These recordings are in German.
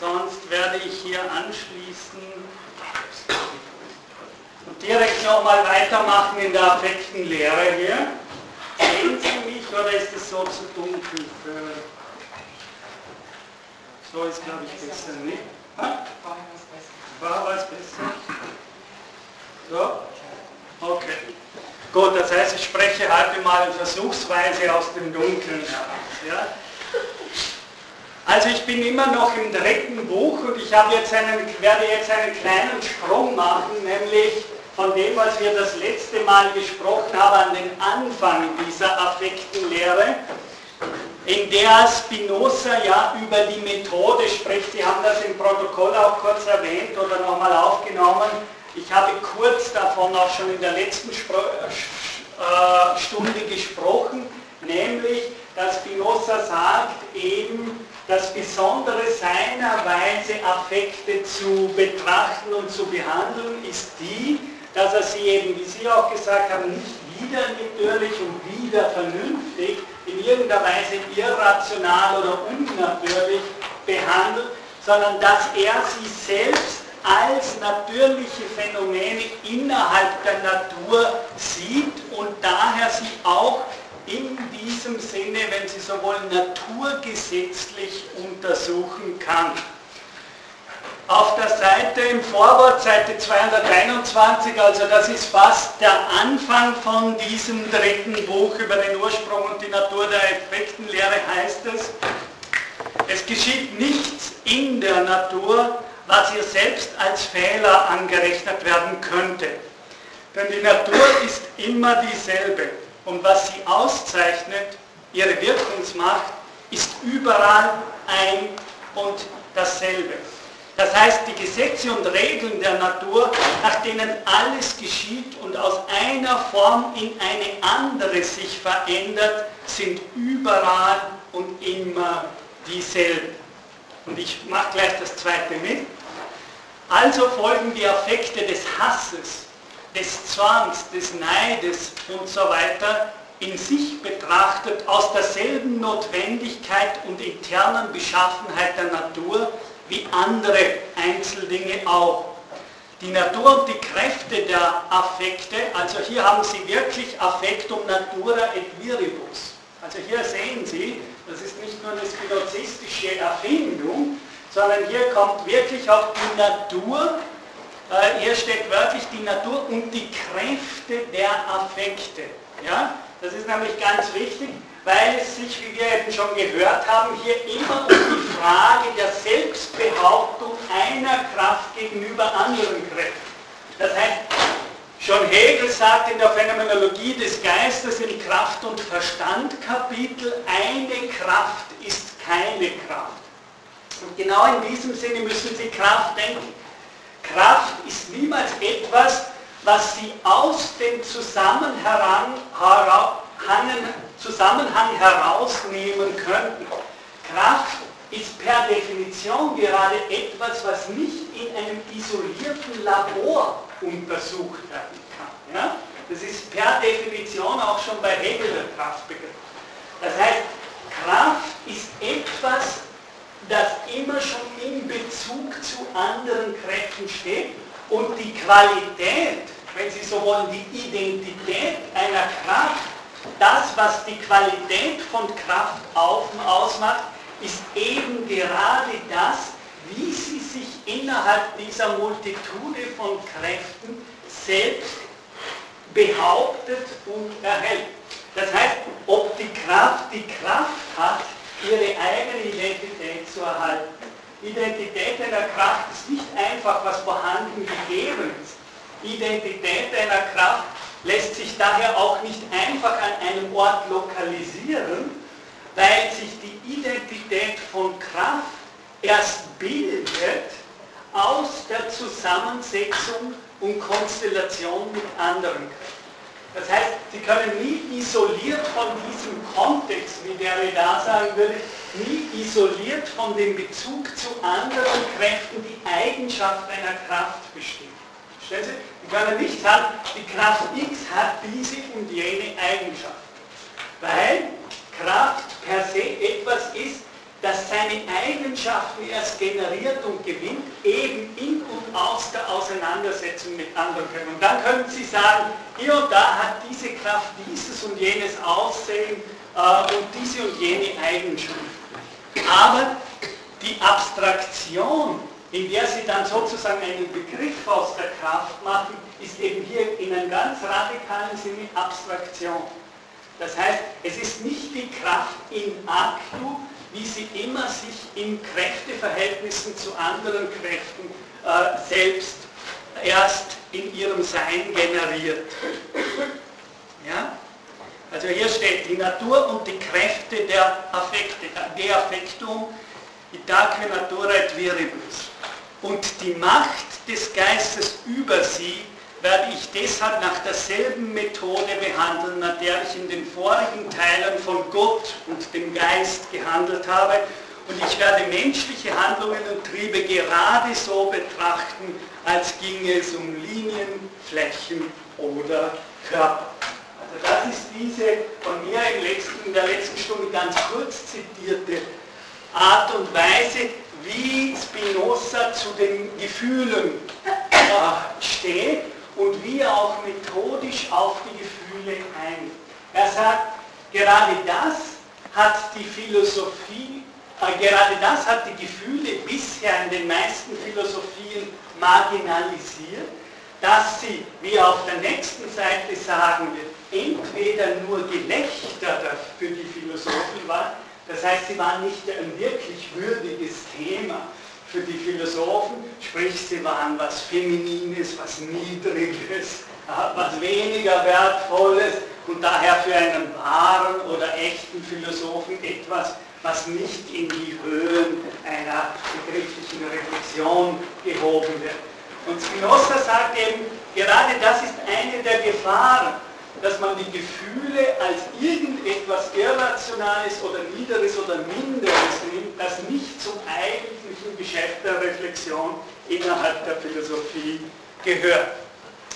sonst werde ich hier anschließen und direkt nochmal weitermachen in der Affektenlehre hier. Sehen Sie mich oder ist es so zu dunkel? Für so ist glaube ich besser, nicht? War was besser? So? Okay. Gut, das heißt, ich spreche heute mal versuchsweise aus dem Dunkeln heraus. Ja? Also ich bin immer noch im dritten Buch und ich jetzt einen, werde jetzt einen kleinen Sprung machen, nämlich von dem, was wir das letzte Mal gesprochen haben, an den Anfang dieser Affektenlehre, in der Spinoza ja über die Methode spricht. Sie haben das im Protokoll auch kurz erwähnt oder nochmal aufgenommen. Ich habe kurz davon auch schon in der letzten Spro äh, Stunde gesprochen, nämlich, dass Spinoza sagt eben, das Besondere seiner Weise, Affekte zu betrachten und zu behandeln, ist die, dass er sie eben, wie Sie auch gesagt haben, nicht wieder natürlich und wieder vernünftig, in irgendeiner Weise irrational oder unnatürlich behandelt, sondern dass er sie selbst als natürliche Phänomene innerhalb der Natur sieht und daher sie auch in diesem Sinne, wenn Sie so wollen, naturgesetzlich untersuchen kann. Auf der Seite im Vorwort, Seite 221, also das ist fast der Anfang von diesem dritten Buch über den Ursprung und die Natur der Effektenlehre, heißt es, es geschieht nichts in der Natur, was ihr selbst als Fehler angerechnet werden könnte. Denn die Natur ist immer dieselbe. Und was sie auszeichnet, ihre Wirkungsmacht, ist überall ein und dasselbe. Das heißt, die Gesetze und Regeln der Natur, nach denen alles geschieht und aus einer Form in eine andere sich verändert, sind überall und immer dieselben. Und ich mache gleich das zweite mit. Also folgen die Affekte des Hasses des Zwangs, des Neides und so weiter in sich betrachtet aus derselben Notwendigkeit und internen Beschaffenheit der Natur wie andere Einzeldinge auch. Die Natur und die Kräfte der Affekte, also hier haben Sie wirklich Affektum natura et viribus. Also hier sehen Sie, das ist nicht nur eine spinozistische Erfindung, sondern hier kommt wirklich auch die Natur hier steht wörtlich die Natur und die Kräfte der Affekte. Ja? Das ist nämlich ganz wichtig, weil es sich, wie wir eben schon gehört haben, hier immer um die Frage der Selbstbehauptung einer Kraft gegenüber anderen Kräften. Das heißt, schon Hegel sagt in der Phänomenologie des Geistes im Kraft- und Verstand-Kapitel, eine Kraft ist keine Kraft. Und genau in diesem Sinne müssen Sie Kraft denken. Kraft ist niemals etwas, was Sie aus dem Zusammenhang, herausnehmen könnten. Kraft ist per Definition gerade etwas, was nicht in einem isolierten Labor untersucht werden kann. Ja? Das ist per Definition auch schon bei Hegel der Kraftbegriff. Das heißt, Kraft ist etwas, das immer schon in Bezug zu anderen Kräften steht und die Qualität, wenn Sie so wollen, die Identität einer Kraft, das, was die Qualität von Kraft ausmacht, ist eben gerade das, wie sie sich innerhalb dieser Multitude von Kräften selbst behauptet und erhält. Das heißt, ob die Kraft die Kraft hat, ihre eigene Identität zu erhalten. Identität einer Kraft ist nicht einfach, was vorhanden gegeben ist. Identität einer Kraft lässt sich daher auch nicht einfach an einem Ort lokalisieren, weil sich die Identität von Kraft erst bildet aus der Zusammensetzung und Konstellation mit anderen Kräften. Das heißt, Sie können nie isoliert von diesem Kontext, wie der da sagen würde, nie isoliert von dem Bezug zu anderen Kräften die Eigenschaft einer Kraft bestimmen. Verstehen Sie? Sie können nicht sagen, die Kraft X hat diese und jene Eigenschaft. Weil Kraft per se etwas ist, das seine Eigenschaften erst generiert und gewinnt, eben in und aus der Auseinandersetzung mit anderen können. Und dann können Sie sagen, hier und da hat diese Kraft dieses und jenes Aussehen äh, und diese und jene Eigenschaften. Aber die Abstraktion, in der Sie dann sozusagen einen Begriff aus der Kraft machen, ist eben hier in einem ganz radikalen Sinne Abstraktion. Das heißt, es ist nicht die Kraft in actu, wie sie immer sich in Kräfteverhältnissen zu anderen Kräften äh, selbst erst in ihrem Sein generiert. Ja? Also hier steht die Natur und die Kräfte der Affekte, de affectum, itaque natura et viribus. Und die Macht des Geistes über sie werde ich deshalb nach derselben Methode behandeln, nach der ich in den vorigen Teilen von Gott und dem Geist gehandelt habe. Und ich werde menschliche Handlungen und Triebe gerade so betrachten, als ginge es um Linien, Flächen oder Körper. Also das ist diese von mir in der letzten Stunde ganz kurz zitierte Art und Weise, wie Spinoza zu den Gefühlen äh, steht und wie er auch methodisch auf die Gefühle eingeht. Er sagt, gerade das hat die Philosophie, äh, gerade das hat die Gefühle bisher in den meisten Philosophien marginalisiert, dass sie, wie er auf der nächsten Seite sagen wird, entweder nur Gelächter für die Philosophen war, das heißt, sie waren nicht ein wirklich würdiges Thema, für die Philosophen, sprich sie waren was Feminines, was Niedriges, was weniger Wertvolles und daher für einen wahren oder echten Philosophen etwas, was nicht in die Höhen einer begrifflichen Reflexion gehoben wird. Und Spinoza sagt eben, gerade das ist eine der Gefahren, dass man die Gefühle als irgendetwas Irrationales oder Niederes oder Minderes nimmt, das nicht zum eigentlichen Geschäft der Reflexion innerhalb der Philosophie gehört.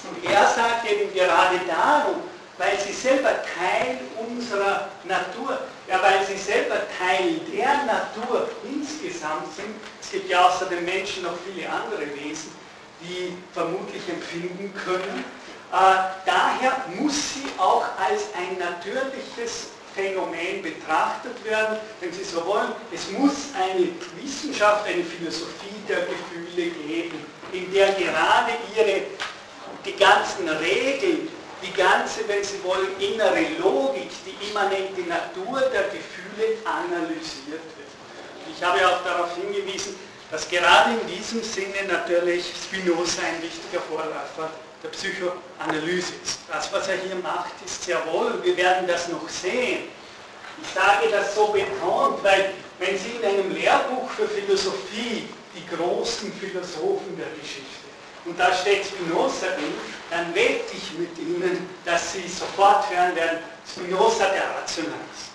Und er sagt eben gerade darum, weil sie selber Teil unserer Natur, ja, weil sie selber Teil der Natur insgesamt sind, es gibt ja außer den Menschen noch viele andere Wesen, die vermutlich empfinden können, äh, daher muss sie auch als ein natürliches Phänomen betrachtet werden, wenn Sie so wollen. Es muss eine Wissenschaft, eine Philosophie der Gefühle geben, in der gerade ihre, die ganzen Regeln, die ganze, wenn Sie wollen, innere Logik, die immanente Natur der Gefühle analysiert wird. Ich habe auch darauf hingewiesen, dass gerade in diesem Sinne natürlich Spinoza ein wichtiger Vorläufer der Psychoanalyse ist. Das, was er hier macht, ist sehr wohl, wir werden das noch sehen. Ich sage das so betont, weil wenn Sie in einem Lehrbuch für Philosophie die großen Philosophen der Geschichte und da steht Spinoza drin, dann wette ich mit Ihnen, dass Sie sofort hören werden, Spinoza der Rationalist.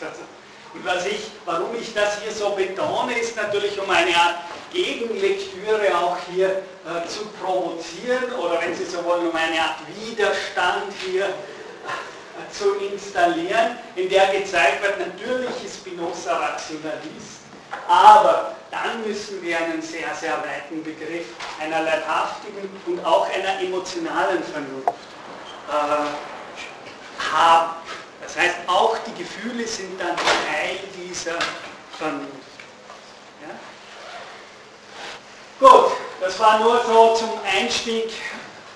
Und was ich, warum ich das hier so betone, ist natürlich um eine Art Gegenlektüre auch hier äh, zu provozieren oder wenn Sie so wollen, um eine Art Widerstand hier äh, zu installieren, in der gezeigt wird, natürlich ist Spinoza Rationalist, aber dann müssen wir einen sehr, sehr weiten Begriff einer leibhaftigen und auch einer emotionalen Vernunft äh, haben. Das heißt, auch die Gefühle sind dann Teil dieser Vernunft. Ja? Gut, das war nur so zum Einstieg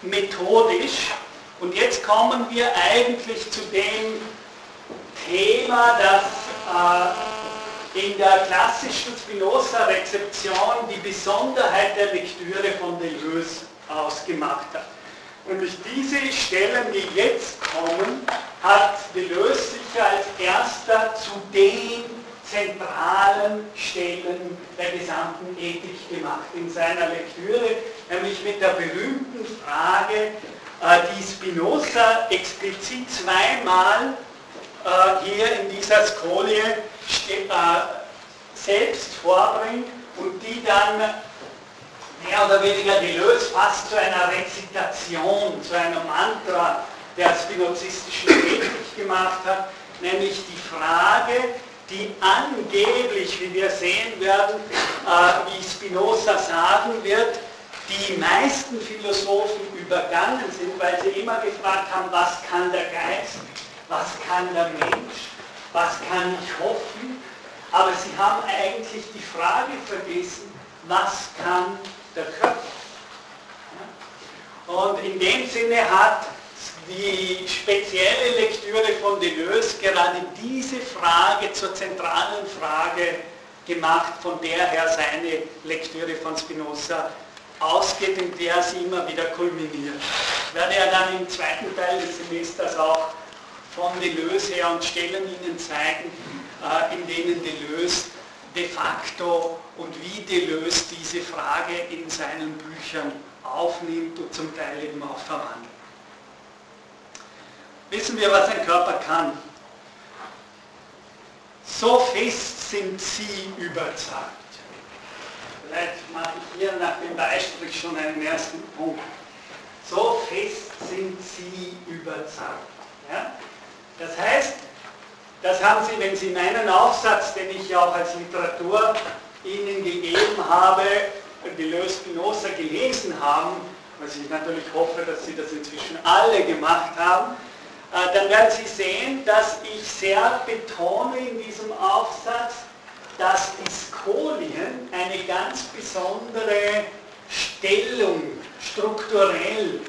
methodisch. Und jetzt kommen wir eigentlich zu dem Thema, das äh, in der klassischen Spinoza-Rezeption die Besonderheit der Lektüre von Deleuze ausgemacht hat. Nämlich diese Stellen, die jetzt kommen, hat Deleuze sicher als erster zu den zentralen Stellen der gesamten Ethik gemacht in seiner Lektüre, nämlich mit der berühmten Frage, äh, die Spinoza explizit zweimal äh, hier in dieser Skolie äh, selbst vorbringt und die dann mehr oder weniger Deleuze fast zu einer Rezitation, zu einem Mantra der spinozistischen Ethik gemacht hat, nämlich die Frage, die angeblich, wie wir sehen werden, äh, wie Spinoza sagen wird, die meisten Philosophen übergangen sind, weil sie immer gefragt haben, was kann der Geist, was kann der Mensch, was kann ich hoffen, aber sie haben eigentlich die Frage vergessen, was kann der Körper. Und in dem Sinne hat die spezielle Lektüre von Deleuze gerade diese Frage zur zentralen Frage gemacht, von der her seine Lektüre von Spinoza ausgeht, in der sie immer wieder kulminiert. Ich werde ja dann im zweiten Teil des Semesters auch von Deleuze her und Stellen Ihnen zeigen, äh, in denen Deleuze de facto und wie Deleuze diese Frage in seinen Büchern aufnimmt und zum Teil eben auch verwandelt. Wissen wir, was ein Körper kann? So fest sind sie überzeugt. Vielleicht mache ich hier nach dem Beistrich schon einen ersten Punkt. So fest sind sie überzeugt. Ja? Das heißt, das haben Sie, wenn Sie meinen Aufsatz, den ich ja auch als Literatur Ihnen gegeben habe, Deleuze Spinoza gelesen haben, was ich natürlich hoffe, dass Sie das inzwischen alle gemacht haben, äh, dann werden Sie sehen, dass ich sehr betone in diesem Aufsatz, dass die Skolien eine ganz besondere Stellung strukturell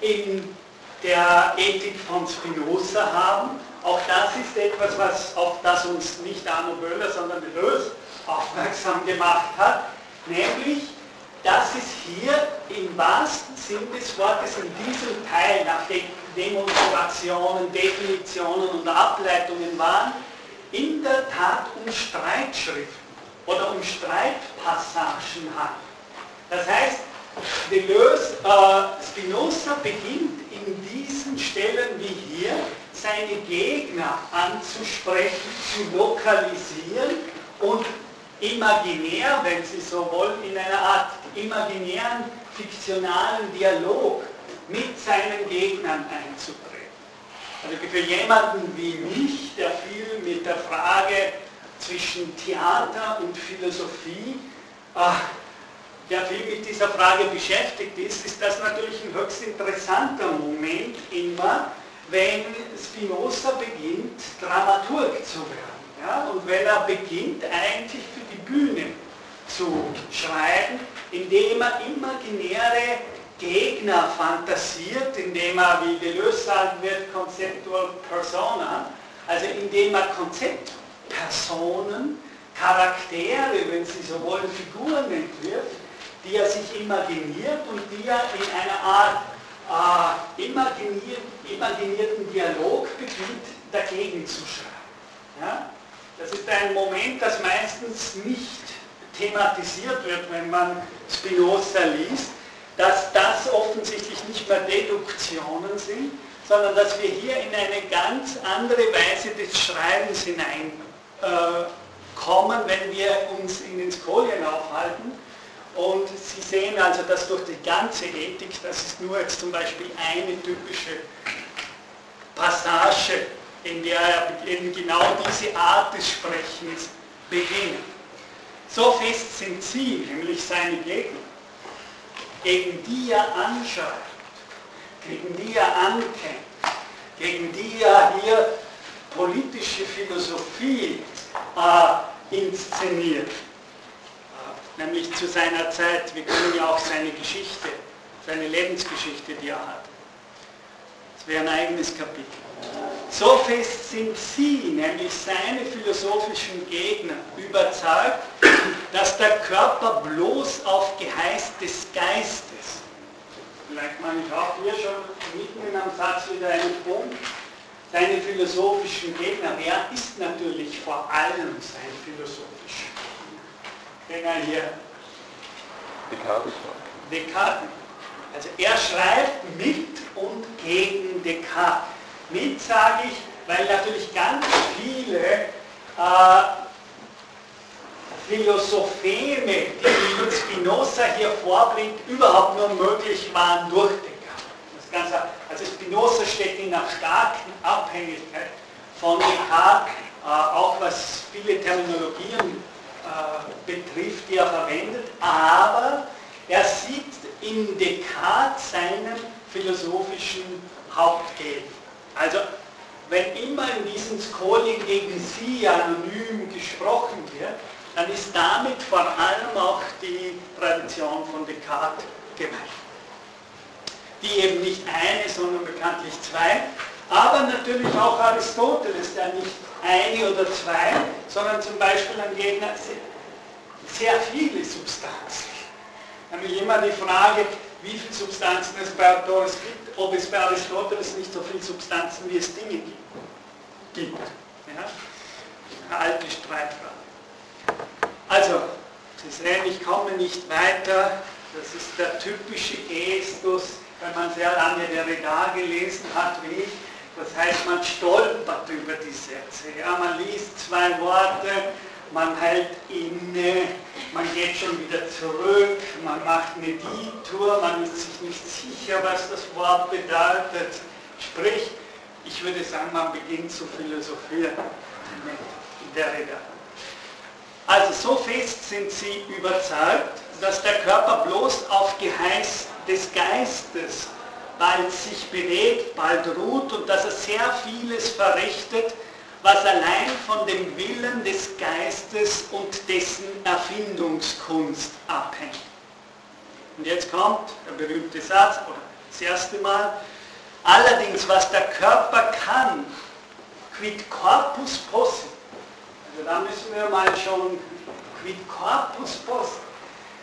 in der Ethik von Spinoza haben. Auch das ist etwas, was, auf das uns nicht Arno Böhler, sondern Deleuze aufmerksam gemacht hat, nämlich, dass es hier im wahrsten Sinn des Wortes in diesem Teil nach den Demonstrationen, Definitionen und Ableitungen waren, in der Tat um Streitschriften oder um Streitpassagen handelt. Das heißt, Deleuze, äh, Spinoza beginnt in diesen Stellen wie hier seine Gegner anzusprechen, zu lokalisieren und imaginär, wenn Sie so wollen, in einer Art imaginären, fiktionalen Dialog mit seinen Gegnern einzutreten. Also für jemanden wie mich, der viel mit der Frage zwischen Theater und Philosophie der viel mit dieser Frage beschäftigt ist, ist das natürlich ein höchst interessanter Moment immer, wenn Spinoza beginnt, Dramaturg zu werden. Ja? Und wenn er beginnt, eigentlich für Bühne zu schreiben, indem er imaginäre Gegner fantasiert, indem er, wie Deleuze sagen wird, Conceptual Persona, also indem er Konzeptpersonen, Charaktere, wenn Sie so wollen, Figuren entwirft, die er sich imaginiert und die er in einer Art äh, imaginier imaginierten Dialog beginnt, dagegen zu schreiben. Ja? Das ist ein Moment, das meistens nicht thematisiert wird, wenn man Spinoza liest, dass das offensichtlich nicht mehr Deduktionen sind, sondern dass wir hier in eine ganz andere Weise des Schreibens hineinkommen, äh, wenn wir uns in den Skolien aufhalten. Und Sie sehen also, dass durch die ganze Ethik, das ist nur jetzt zum Beispiel eine typische Passage, in der er eben genau diese Art des Sprechens beginnt. So fest sind Sie, nämlich seine Gegner, gegen die er anschreibt, gegen die er ankämpft, gegen die er hier politische Philosophie äh, inszeniert nämlich zu seiner Zeit. Wir kennen ja auch seine Geschichte, seine Lebensgeschichte, die er hat. Das wäre ein eigenes Kapitel. So fest sind sie, nämlich seine philosophischen Gegner, überzeugt, dass der Körper bloß auf Geheiß des Geistes, vielleicht meine ich auch hier schon mitten in einem Satz wieder einen Punkt, seine philosophischen Gegner, wer ist natürlich vor allem sein philosophischer den er hier Descartes. Descartes. Also er schreibt mit und gegen Descartes. Mit sage ich, weil natürlich ganz viele äh, Philosopheme, die Spinoza hier vorbringt, überhaupt nur möglich waren durch Descartes. Ganze, also Spinoza steht in einer starken Abhängigkeit von Descartes äh, auch was viele Terminologien äh, betrifft, die er verwendet, aber er sieht in Descartes seinen philosophischen Hauptgeben. Also wenn immer in diesem Skolien gegen Sie anonym gesprochen wird, dann ist damit vor allem auch die Tradition von Descartes gemeint. Die eben nicht eine, sondern bekanntlich zwei, aber natürlich auch Aristoteles, der nicht eine oder zwei, sondern zum Beispiel ein Gegner sehr viele Substanzen. Nämlich immer die Frage, wie viele Substanzen es bei Aristoteles gibt, ob es bei Aristoteles nicht so viele Substanzen wie es Dinge gibt. Ja? Eine alte Streitfrage. Also, Sie sehen, ich komme nicht weiter. Das ist der typische Gestus, wenn man sehr lange Derrida gelesen hat wie ich. Das heißt, man stolpert über die Sätze. Ja, man liest zwei Worte, man hält inne, man geht schon wieder zurück, man macht eine Detour, man ist sich nicht sicher, was das Wort bedeutet. Sprich, ich würde sagen, man beginnt zu philosophieren in der Rede. Also so fest sind sie überzeugt, dass der Körper bloß auf Geheiß des Geistes bald sich bewegt, bald ruht und dass er sehr vieles verrichtet, was allein von dem Willen des Geistes und dessen Erfindungskunst abhängt. Und jetzt kommt der berühmte Satz, oder das erste Mal, allerdings was der Körper kann, quid corpus possit. Also da müssen wir mal schon quid corpus possit.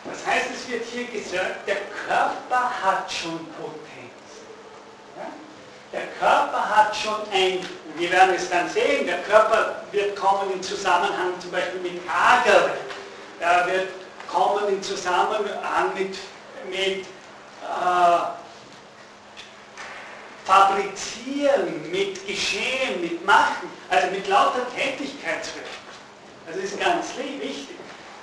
Das heißt, es wird hier gesagt, der Körper hat schon Potenz. Der Körper hat schon ein, wir werden es dann sehen, der Körper wird kommen in Zusammenhang zum Beispiel mit Agere, er wird kommen in Zusammenhang mit, mit äh, Fabrizieren, mit Geschehen, mit Machen, also mit lauter Tätigkeitswelt. Das ist ganz wichtig.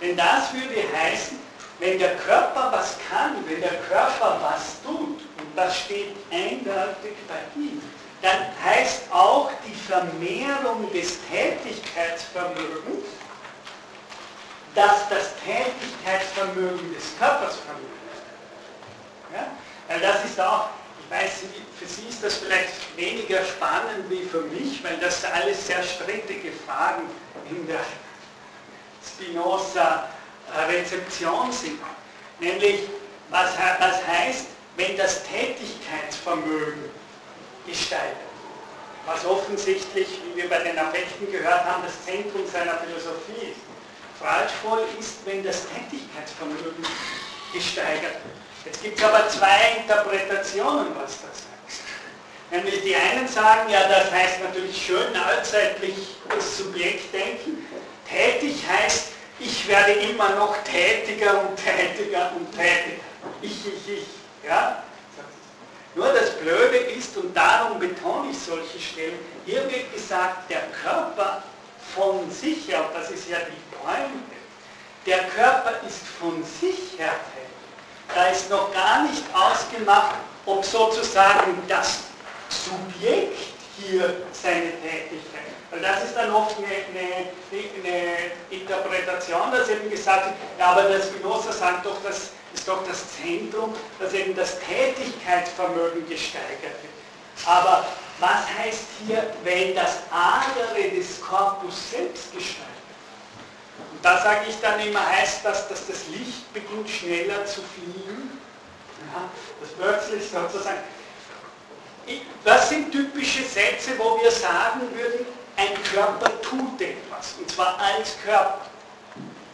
Denn das würde heißen, wenn der Körper was kann, wenn der Körper was tut, das steht eindeutig bei ihm, dann heißt auch die Vermehrung des Tätigkeitsvermögens, dass das Tätigkeitsvermögen des Körpers vermögen. Ja? Weil das ist auch, ich weiß, für Sie ist das vielleicht weniger spannend wie für mich, weil das alles sehr strittige Fragen in der Spinoza-Rezeption sind. Nämlich, was, was heißt, wenn das Tätigkeitsvermögen gesteigert, was offensichtlich, wie wir bei den Affekten gehört haben, das Zentrum seiner Philosophie ist. Falschvoll ist, wenn das Tätigkeitsvermögen gesteigert. Jetzt gibt es aber zwei Interpretationen, was das heißt. Nämlich die einen sagen, ja, das heißt natürlich schön neuzeitlich das Subjekt denken. Tätig heißt, ich werde immer noch tätiger und tätiger und tätiger. Ich, ich, ich. Ja? Nur das Blöde ist, und darum betone ich solche Stellen, hier wird gesagt, der Körper von sich her, das ist ja die Pointe, der Körper ist von sich her tätig. Da ist noch gar nicht ausgemacht, ob sozusagen das Subjekt hier seine Tätigkeit. Weil das ist dann oft eine, eine, eine Interpretation, dass eben gesagt wird, ja, aber der Spinoza sagt doch, dass ist doch das Zentrum, dass eben das Tätigkeitsvermögen gesteigert wird. Aber was heißt hier, wenn das Adere des Korpus selbst gesteigert wird? Und da sage ich dann immer, heißt das, dass das Licht beginnt schneller zu fliegen? Ja, dass plötzlich sozusagen... Das sind typische Sätze, wo wir sagen würden, ein Körper tut etwas, und zwar als Körper.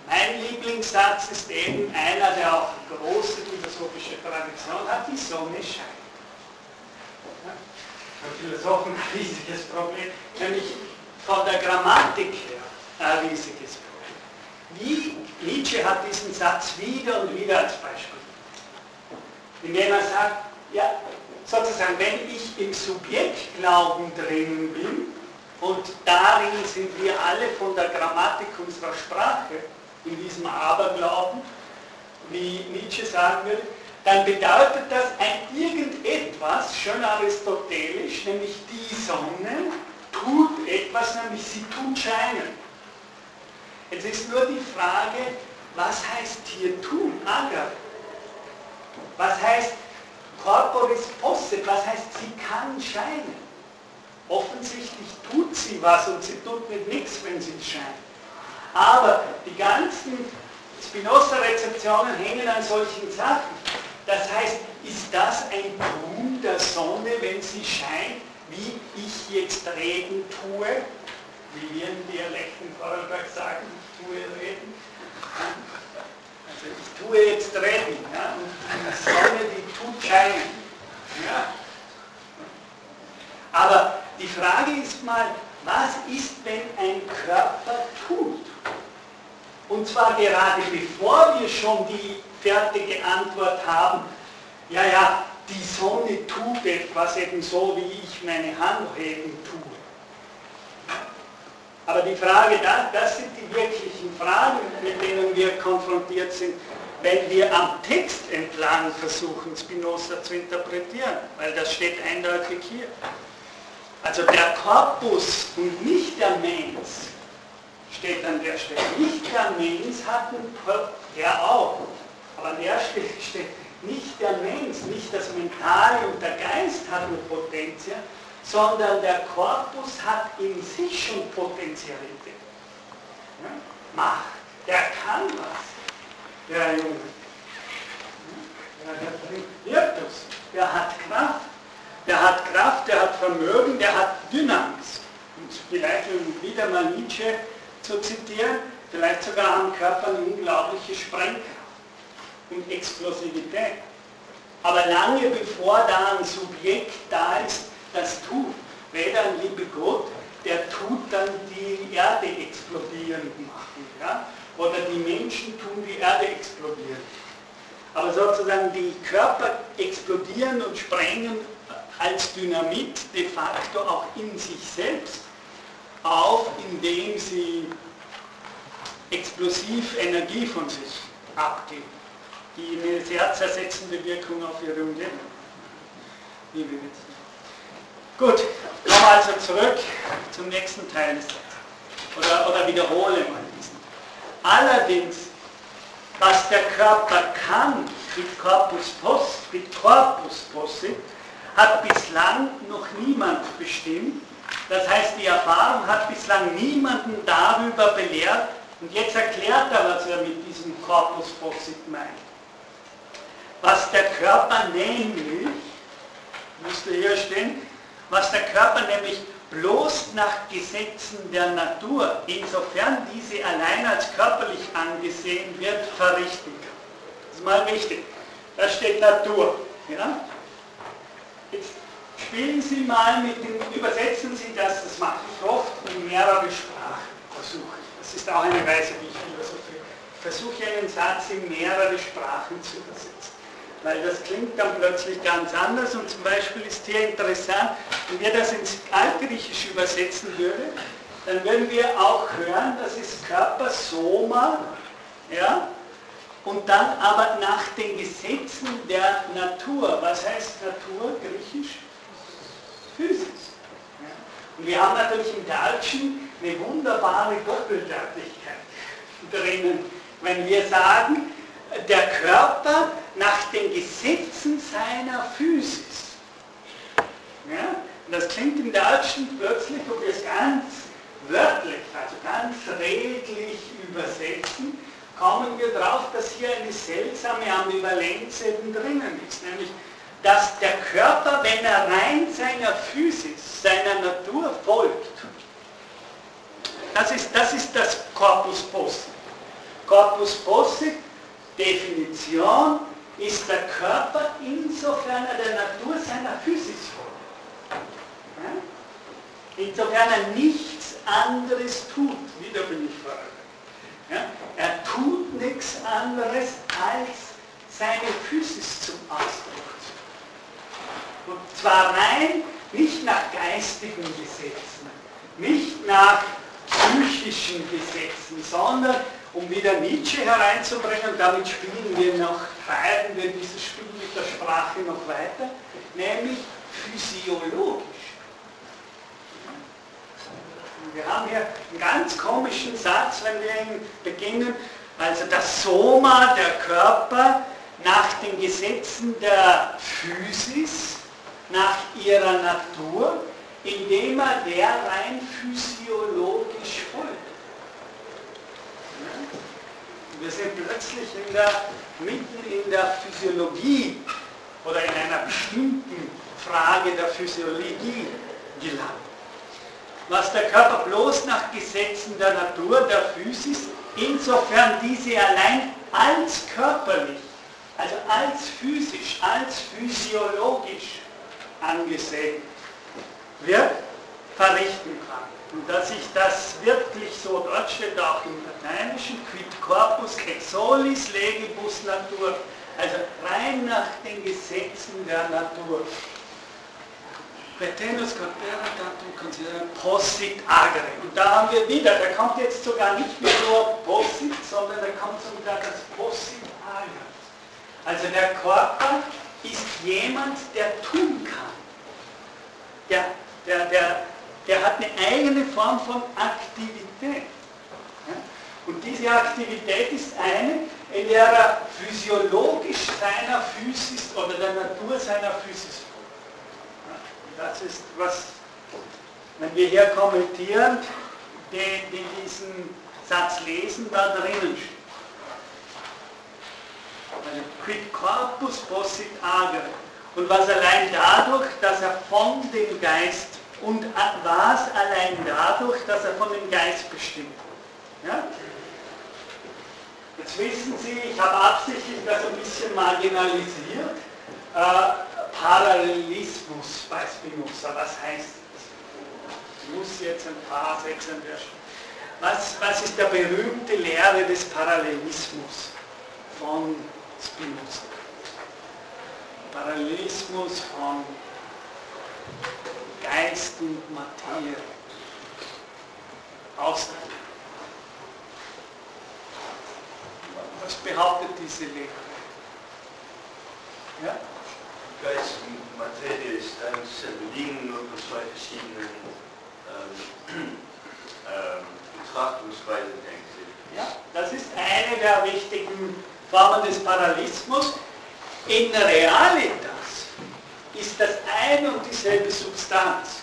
Mein Lieblingssatz ist eben einer, der auch große philosophische Tradition hat, die Sonne scheint. Für Philosophen ein riesiges Problem, nämlich von der Grammatik her ein riesiges Problem. Wie Nietzsche hat diesen Satz wieder und wieder als Beispiel. Indem er sagt, ja, sozusagen, wenn ich im Subjektglauben drin bin, und darin sind wir alle von der Grammatik unserer Sprache, in diesem Aberglauben, wie Nietzsche sagen würde, dann bedeutet das ein irgendetwas, schön aristotelisch, nämlich die Sonne tut etwas, nämlich sie tut scheinen. Jetzt ist nur die Frage, was heißt hier tun, agar? Was heißt corporis posset? Was heißt, sie kann scheinen? Offensichtlich tut sie was und sie tut nicht nichts, wenn sie scheint. Aber die ganzen Spinoza-Rezeptionen hängen an solchen Sachen. Das heißt, ist das ein Tun der Sonne, wenn sie scheint, wie ich jetzt reden tue? Wie wir in Dialekten Vorarlberg sagen, ich tue reden. Also ich tue jetzt reden. Ja? Und die Sonne, die tut scheinen. Ja? Aber die Frage ist mal, was ist, wenn ein Körper tut? Und zwar gerade bevor wir schon die fertige Antwort haben, ja, ja, die Sonne tut etwas eben so, wie ich meine Hand heben tue. Aber die Frage, das, das sind die wirklichen Fragen, mit denen wir konfrontiert sind, wenn wir am Text entlang versuchen, Spinoza zu interpretieren, weil das steht eindeutig hier. Also der Korpus und nicht der Mens steht an der Stelle. Nicht der Mens hat einen Körper, der auch, aber an der Stelle steht nicht der Mensch, nicht das Mentale und der Geist hat eine Potenz, sondern der Korpus hat in sich schon Potenzialität. Ja? Macht, der kann was, der Junge. Ja, der bringt Virtus, der hat Kraft, der hat Kraft, der hat Vermögen, der hat Dynamis. Und vielleicht wieder mal Nietzsche zu zitieren, vielleicht sogar am Körper eine unglaubliche Sprengkraft und Explosivität. Aber lange bevor da ein Subjekt da ist, das tut, weder ein liebe Gott, der tut dann die Erde explodieren machen. Ja? Oder die Menschen tun die Erde explodieren. Aber sozusagen die Körper explodieren und sprengen als Dynamit de facto auch in sich selbst auf, indem sie explosiv Energie von sich abgeben die eine sehr zersetzende Wirkung auf ihre Umgebung. Jetzt. Gut, kommen wir also zurück zum nächsten Teil des Satzes. Oder, oder wiederhole mal diesen. Allerdings, was der Körper kann mit Corpus Post, mit Corpus Possit, hat bislang noch niemand bestimmt. Das heißt, die Erfahrung hat bislang niemanden darüber belehrt. Und jetzt erklärt er, was er mit diesem Corpus Possit meint was der Körper nämlich, müsste hier stehen, was der Körper nämlich bloß nach Gesetzen der Natur, insofern diese allein als körperlich angesehen wird, verrichten kann. Das ist mal wichtig. Da steht Natur. Ja? Jetzt spielen Sie mal mit dem, übersetzen Sie das, das mache ich oft, in mehrere Sprachen. Versuche Das ist auch eine Weise, wie ich philosophiere. Ich versuche einen Satz in mehrere Sprachen zu übersetzen weil das klingt dann plötzlich ganz anders und zum Beispiel ist hier interessant, wenn wir das ins Altgriechische übersetzen würden, dann würden wir auch hören, das ist Körper Soma, ja, und dann aber nach den Gesetzen der Natur. Was heißt Natur griechisch? Physis. Und wir haben natürlich im Deutschen eine wunderbare Doppeldeutigkeit drinnen, wenn wir sagen, der Körper nach den Gesetzen seiner Physis. Ja? Und das klingt im Deutschen plötzlich, ob wir es ganz wörtlich, also ganz redlich übersetzen, kommen wir darauf, dass hier eine seltsame Ambivalenz eben drinnen ist, nämlich dass der Körper, wenn er rein seiner Physis, seiner Natur folgt, das ist das, ist das Corpus Possit. Corpus Possit Definition ist der Körper, insofern er der Natur seiner Physis folgt. Insofern er nichts anderes tut, wieder bin ich vorher. Ja? Er tut nichts anderes, als seine Physis zum Ausdruck zu bringen. Und zwar rein nicht nach geistigen Gesetzen, nicht nach psychischen Gesetzen, sondern um wieder Nietzsche hereinzubringen, damit spielen wir noch, treiben wir dieses Spiel mit der Sprache noch weiter, nämlich physiologisch. Wir haben hier einen ganz komischen Satz, wenn wir ihn beginnen. Also das Soma, der Körper, nach den Gesetzen der Physis, nach ihrer Natur, indem er der rein physiologisch folgt. Wir sind plötzlich in der, mitten in der Physiologie oder in einer bestimmten Frage der Physiologie gelangt. Was der Körper bloß nach Gesetzen der Natur, der Physis, insofern diese allein als körperlich, also als physisch, als physiologisch angesehen wird, verrichten kann. Und dass sich das wirklich so, dort steht auch im Lateinischen, quid corpus exolis legibus natur, also rein nach den Gesetzen der Natur. Pretenus datum consideram possit agere. Und da haben wir wieder, da kommt jetzt sogar nicht mehr nur possit, sondern da kommt sogar das possit agere. Also der Körper ist jemand, der tun kann. Der, der, der, der hat eine eigene Form von Aktivität. Und diese Aktivität ist eine, in der er physiologisch seiner Physis oder der Natur seiner Physis. Das ist was, wenn wir hier kommentieren, die, die diesen Satz lesen, da drinnen steht. Also quid corpus possit agere. Und was allein dadurch, dass er von dem Geist und was allein dadurch, dass er von dem Geist bestimmt. Ja? Jetzt wissen Sie, ich habe absichtlich das ein bisschen marginalisiert. Äh, Parallelismus bei Spinoza, was heißt das? Ich muss jetzt ein paar Sätze was, was ist der berühmte Lehre des Parallelismus von Spinoza? Parallelismus von Geist und Materie. Ausdruck. Was behauptet diese Lehre? Ja? Geist und Materie ist ein selbe nur von zwei verschiedenen ähm, ähm, Betrachtungsweisen, ich. Ja, das ist eine der wichtigen Formen des Parallelismus. In Realitas ist das eine und dieselbe Substanz.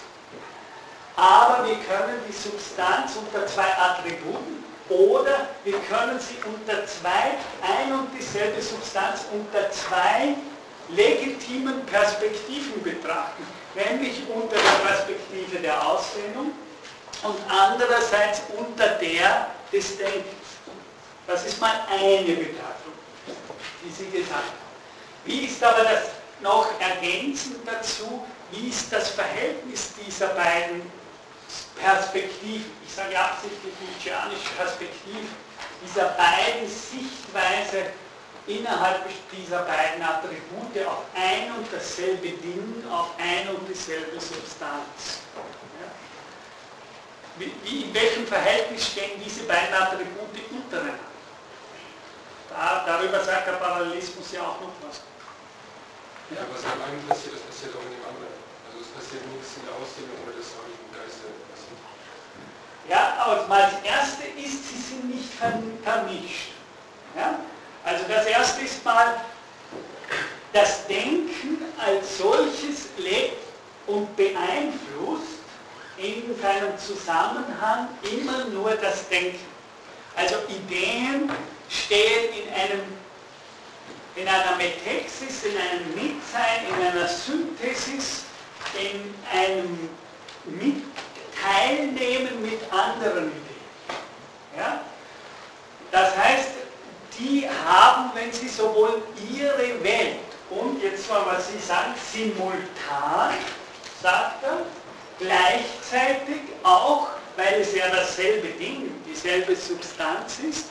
Aber wir können die Substanz unter zwei Attributen oder wir können sie unter zwei, ein und dieselbe Substanz unter zwei legitimen Perspektiven betrachten, nämlich unter der Perspektive der Ausdehnung und andererseits unter der des Denkens. Das ist mal eine Betrachtung, die Sie gesagt haben. Wie ist aber das noch ergänzend dazu, wie ist das Verhältnis dieser beiden Perspektiven, ich sage absichtlich nietzscheanische Perspektiven, dieser beiden Sichtweise innerhalb dieser beiden Attribute auf ein und dasselbe Ding, auf ein und dieselbe Substanz. Ja? Wie, wie, in welchem Verhältnis stehen diese beiden Attribute untereinander? Da, darüber sagt der Parallelismus ja auch noch was. Ja, was im einen passiert, das passiert auch in dem anderen. Also es passiert nichts in der Ausdehnung oder des Heiligen Geistes. Ja, aber mal das erste ist, sie sind nicht vermischt. Ja? Also das erste ist mal, das Denken als solches lebt und beeinflusst in seinem Zusammenhang immer nur das Denken. Also Ideen stehen in einem in einer Metexis, in einem Mitsein, in einer Synthesis, in einem Mit Teilnehmen mit anderen Ideen. Ja? Das heißt, die haben, wenn sie sowohl ihre Welt und jetzt mal, was Sie sagen, simultan, sagt er, gleichzeitig auch, weil es ja dasselbe Ding, dieselbe Substanz ist,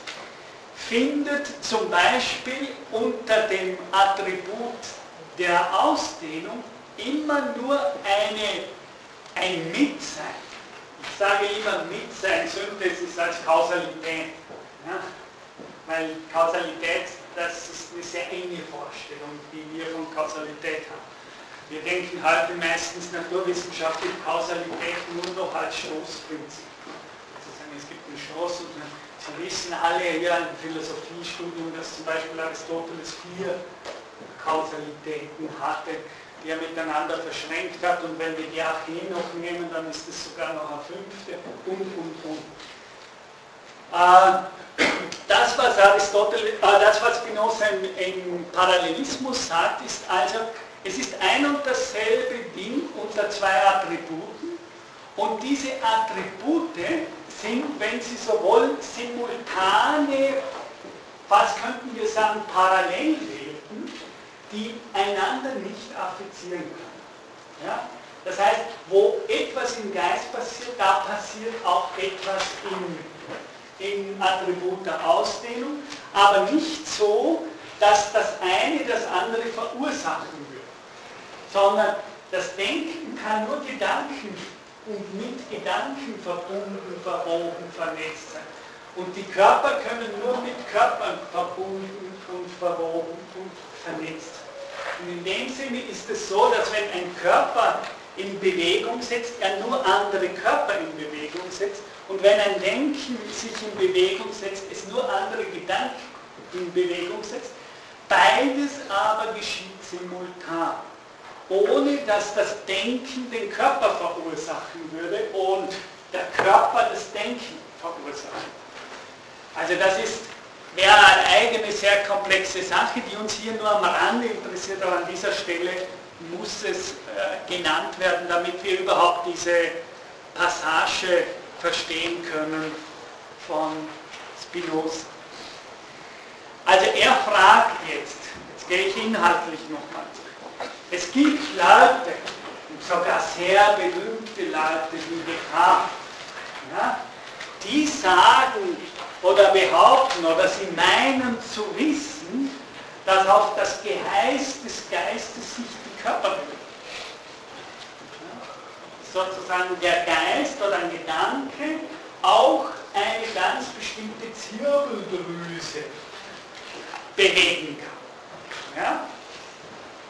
findet zum Beispiel unter dem Attribut der Ausdehnung immer nur eine, ein Mitsein. Ich sage immer Mitsein, Synthesis als Kausalität. Ja? Weil Kausalität, das ist eine sehr enge Vorstellung, die wir von Kausalität haben. Wir denken heute meistens naturwissenschaftlich Kausalität nur noch als Stoßprinzip. Sozusagen, es gibt einen Stoß und Sie wissen alle hier im Philosophiestudium, dass zum Beispiel Aristoteles vier Kausalitäten hatte, die er miteinander verschränkt hat und wenn wir die Archee noch nehmen, dann ist es sogar noch eine fünfte und, und, und. Äh, Aristoteles, äh, das, was Spinoza im, im Parallelismus sagt, ist also, es ist ein und dasselbe Ding unter zwei Attributen und diese Attribute sind, wenn Sie so wollen, simultane, was könnten wir sagen, Parallelwelten, die einander nicht affizieren können. Ja? Das heißt, wo etwas im Geist passiert, da passiert auch etwas im, im Attribut der Ausdehnung, aber nicht so, dass das eine das andere verursachen würde, sondern das Denken kann nur Gedanken und mit Gedanken verbunden, verwoben, vernetzt sein. Und die Körper können nur mit Körpern verbunden und verwoben und vernetzt sein. Und in dem Sinne ist es so, dass wenn ein Körper in Bewegung setzt, er nur andere Körper in Bewegung setzt. Und wenn ein Denken sich in Bewegung setzt, es nur andere Gedanken in Bewegung setzt. Beides aber geschieht simultan ohne dass das Denken den Körper verursachen würde und der Körper das Denken verursacht. Also das ist, wäre eine eigene sehr komplexe Sache, die uns hier nur am Rande interessiert, aber an dieser Stelle muss es äh, genannt werden, damit wir überhaupt diese Passage verstehen können von Spinoza. Also er fragt jetzt, jetzt gehe ich inhaltlich nochmal zu. Es gibt Leute, sogar sehr berühmte Leute wie Descartes, ja, die sagen oder behaupten oder sie meinen zu wissen, dass auf das Geheiß des Geistes sich die Körper bewegt. Sozusagen der Geist oder ein Gedanke auch eine ganz bestimmte Zirbeldrüse bewegen kann. Ja?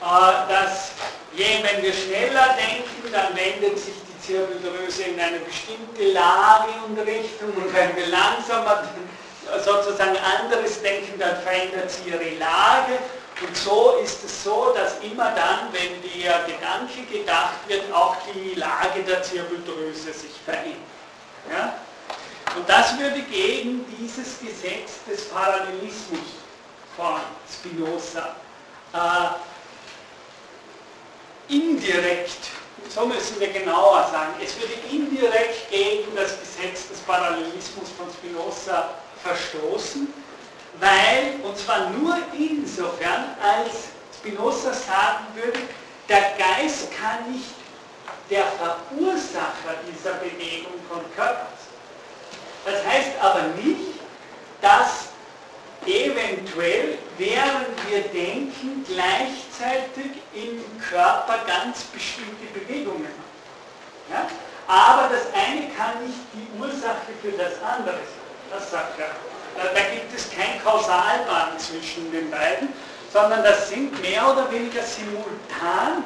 Äh, dass je, wenn wir schneller denken, dann wendet sich die Zirbeldrüse in eine bestimmte Lage und Richtung und wenn wir langsamer sozusagen anderes denken, dann verändert sie ihre Lage und so ist es so, dass immer dann, wenn der Gedanke gedacht wird, auch die Lage der Zirbeldrüse sich verändert. Ja? Und das würde gegen dieses Gesetz des Parallelismus von Spinoza äh, indirekt, so müssen wir genauer sagen, es würde indirekt gegen das Gesetz des Parallelismus von Spinoza verstoßen, weil, und zwar nur insofern, als Spinoza sagen würde, der Geist kann nicht der Verursacher dieser Bewegung von Körpern sein. Das heißt aber nicht, dass eventuell, während wir denken, gleichzeitig im Körper ganz bestimmte Bewegungen machen. Ja? Aber das eine kann nicht die Ursache für das andere sein. Das sagt er. Da, gibt es kein Kausalband zwischen den beiden, sondern das sind mehr oder weniger simultan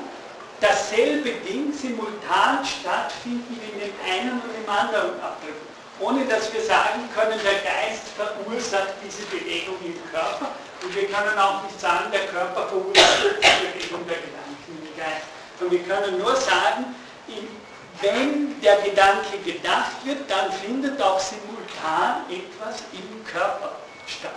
dasselbe Ding simultan stattfinden wie in dem einen und dem anderen Attribut ohne dass wir sagen können, der Geist verursacht diese Bewegung im Körper und wir können auch nicht sagen, der Körper verursacht die Bewegung der Gedanken im Geist. Und wir können nur sagen, wenn der Gedanke gedacht wird, dann findet auch simultan etwas im Körper statt.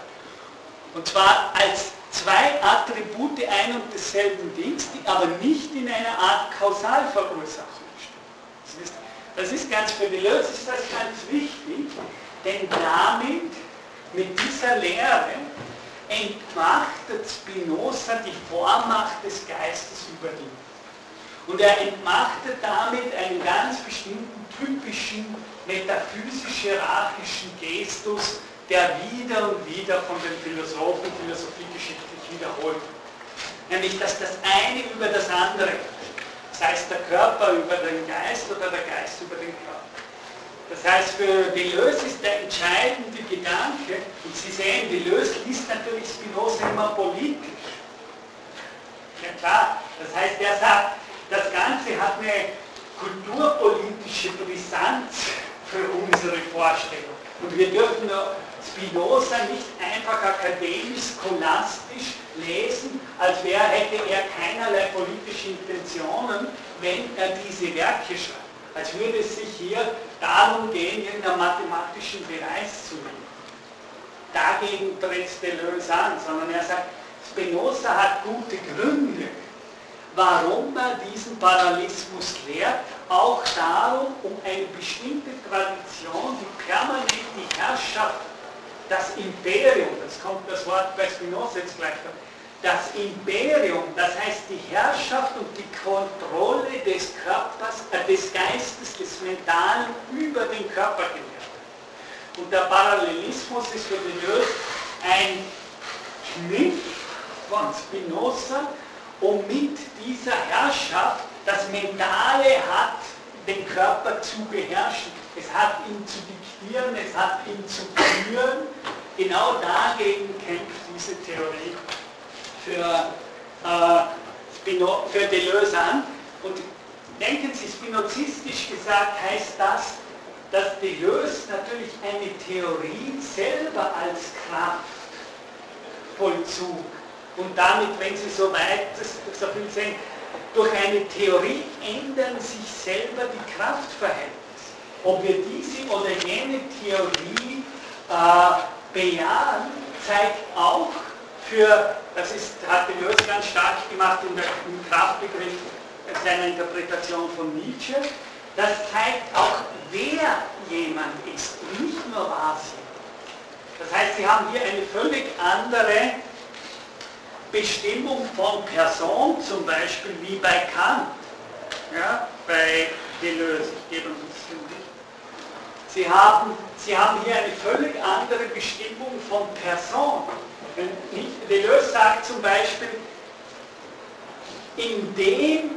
Und zwar als zwei Attribute ein und desselben Dings, die aber nicht in einer Art Kausalverursachung stehen. Das ist ganz für die Deleuze ist das ganz wichtig, denn damit, mit dieser Lehre, entmachtet Spinoza die Vormacht des Geistes über ihn. Und er entmachtet damit einen ganz bestimmten typischen metaphysisch-hierarchischen Gestus, der wieder und wieder von den Philosophen philosophiegeschichtlich wiederholt wird. Nämlich, dass das eine über das andere sei es der Körper über den Geist oder der Geist über den Körper. Das heißt, für Deleuze ist der entscheidende Gedanke, und Sie sehen, Deleuze liest natürlich Spinoza immer politisch. Ja klar, das heißt, er sagt, das Ganze hat eine kulturpolitische Brisanz für unsere Vorstellung. Und wir dürfen Spinoza nicht einfach akademisch, scholastisch lesen, als wäre, hätte er keinerlei politische Intentionen, wenn er diese Werke schreibt. Als würde es sich hier darum gehen, irgendeinen mathematischen Beweis zu nehmen. Dagegen tritt Deleuze an, sondern er sagt, Spinoza hat gute Gründe, warum er diesen Parallelismus lehrt, auch darum, um eine bestimmte Tradition, die permanent die Herrschaft, das Imperium, das kommt das Wort bei Spinoza jetzt gleich da, das Imperium, das heißt die Herrschaft und die Kontrolle des Körpers, äh, des Geistes, des Mentalen über den Körper gelehrt. Und der Parallelismus ist für Deleuze ein Kniff von Spinoza, um mit dieser Herrschaft das Mentale hat, den Körper zu beherrschen. Es hat ihn zu diktieren, es hat ihn zu führen. Genau dagegen kämpft diese Theorie für, äh, für Deleuze an. Und denken Sie, spinozistisch gesagt heißt das, dass Deleuze natürlich eine Theorie selber als Kraftvollzug und damit, wenn Sie so weit so viel sehen, durch eine Theorie ändern sich selber die Kraftverhältnisse. Ob wir diese oder jene Theorie äh, bejahen, zeigt auch für, das ist, hat Deleuze ganz stark gemacht in der, im Kraftbegriff seiner Interpretation von Nietzsche, das zeigt auch, wer jemand ist, nicht nur was. Das heißt, Sie haben hier eine völlig andere Bestimmung von Person, zum Beispiel wie bei Kant, ja, bei Deleuze, ich gebe Licht. Sie haben, Sie haben hier eine völlig andere Bestimmung von Person. Deleuze sagt zum Beispiel, in dem,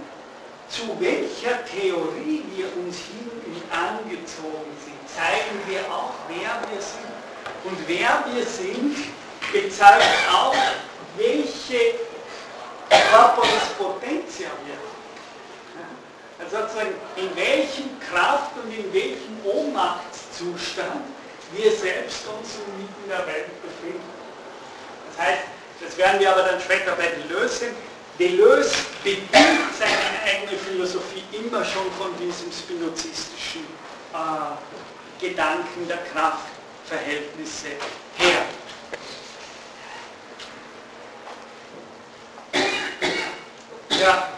zu welcher Theorie wir uns hin und angezogen sind, zeigen wir auch, wer wir sind. Und wer wir sind, bezeugt auch, welche Potentia wir haben. Also sozusagen in welchem Kraft und in welchem Ohnmachtszustand wir selbst uns inmitten der Welt befinden. Das heißt, das werden wir aber dann später bei Deleuze sehen, Deleuze bedingt seine eigene Philosophie immer schon von diesem spinozistischen äh, Gedanken der Kraftverhältnisse her. Ja.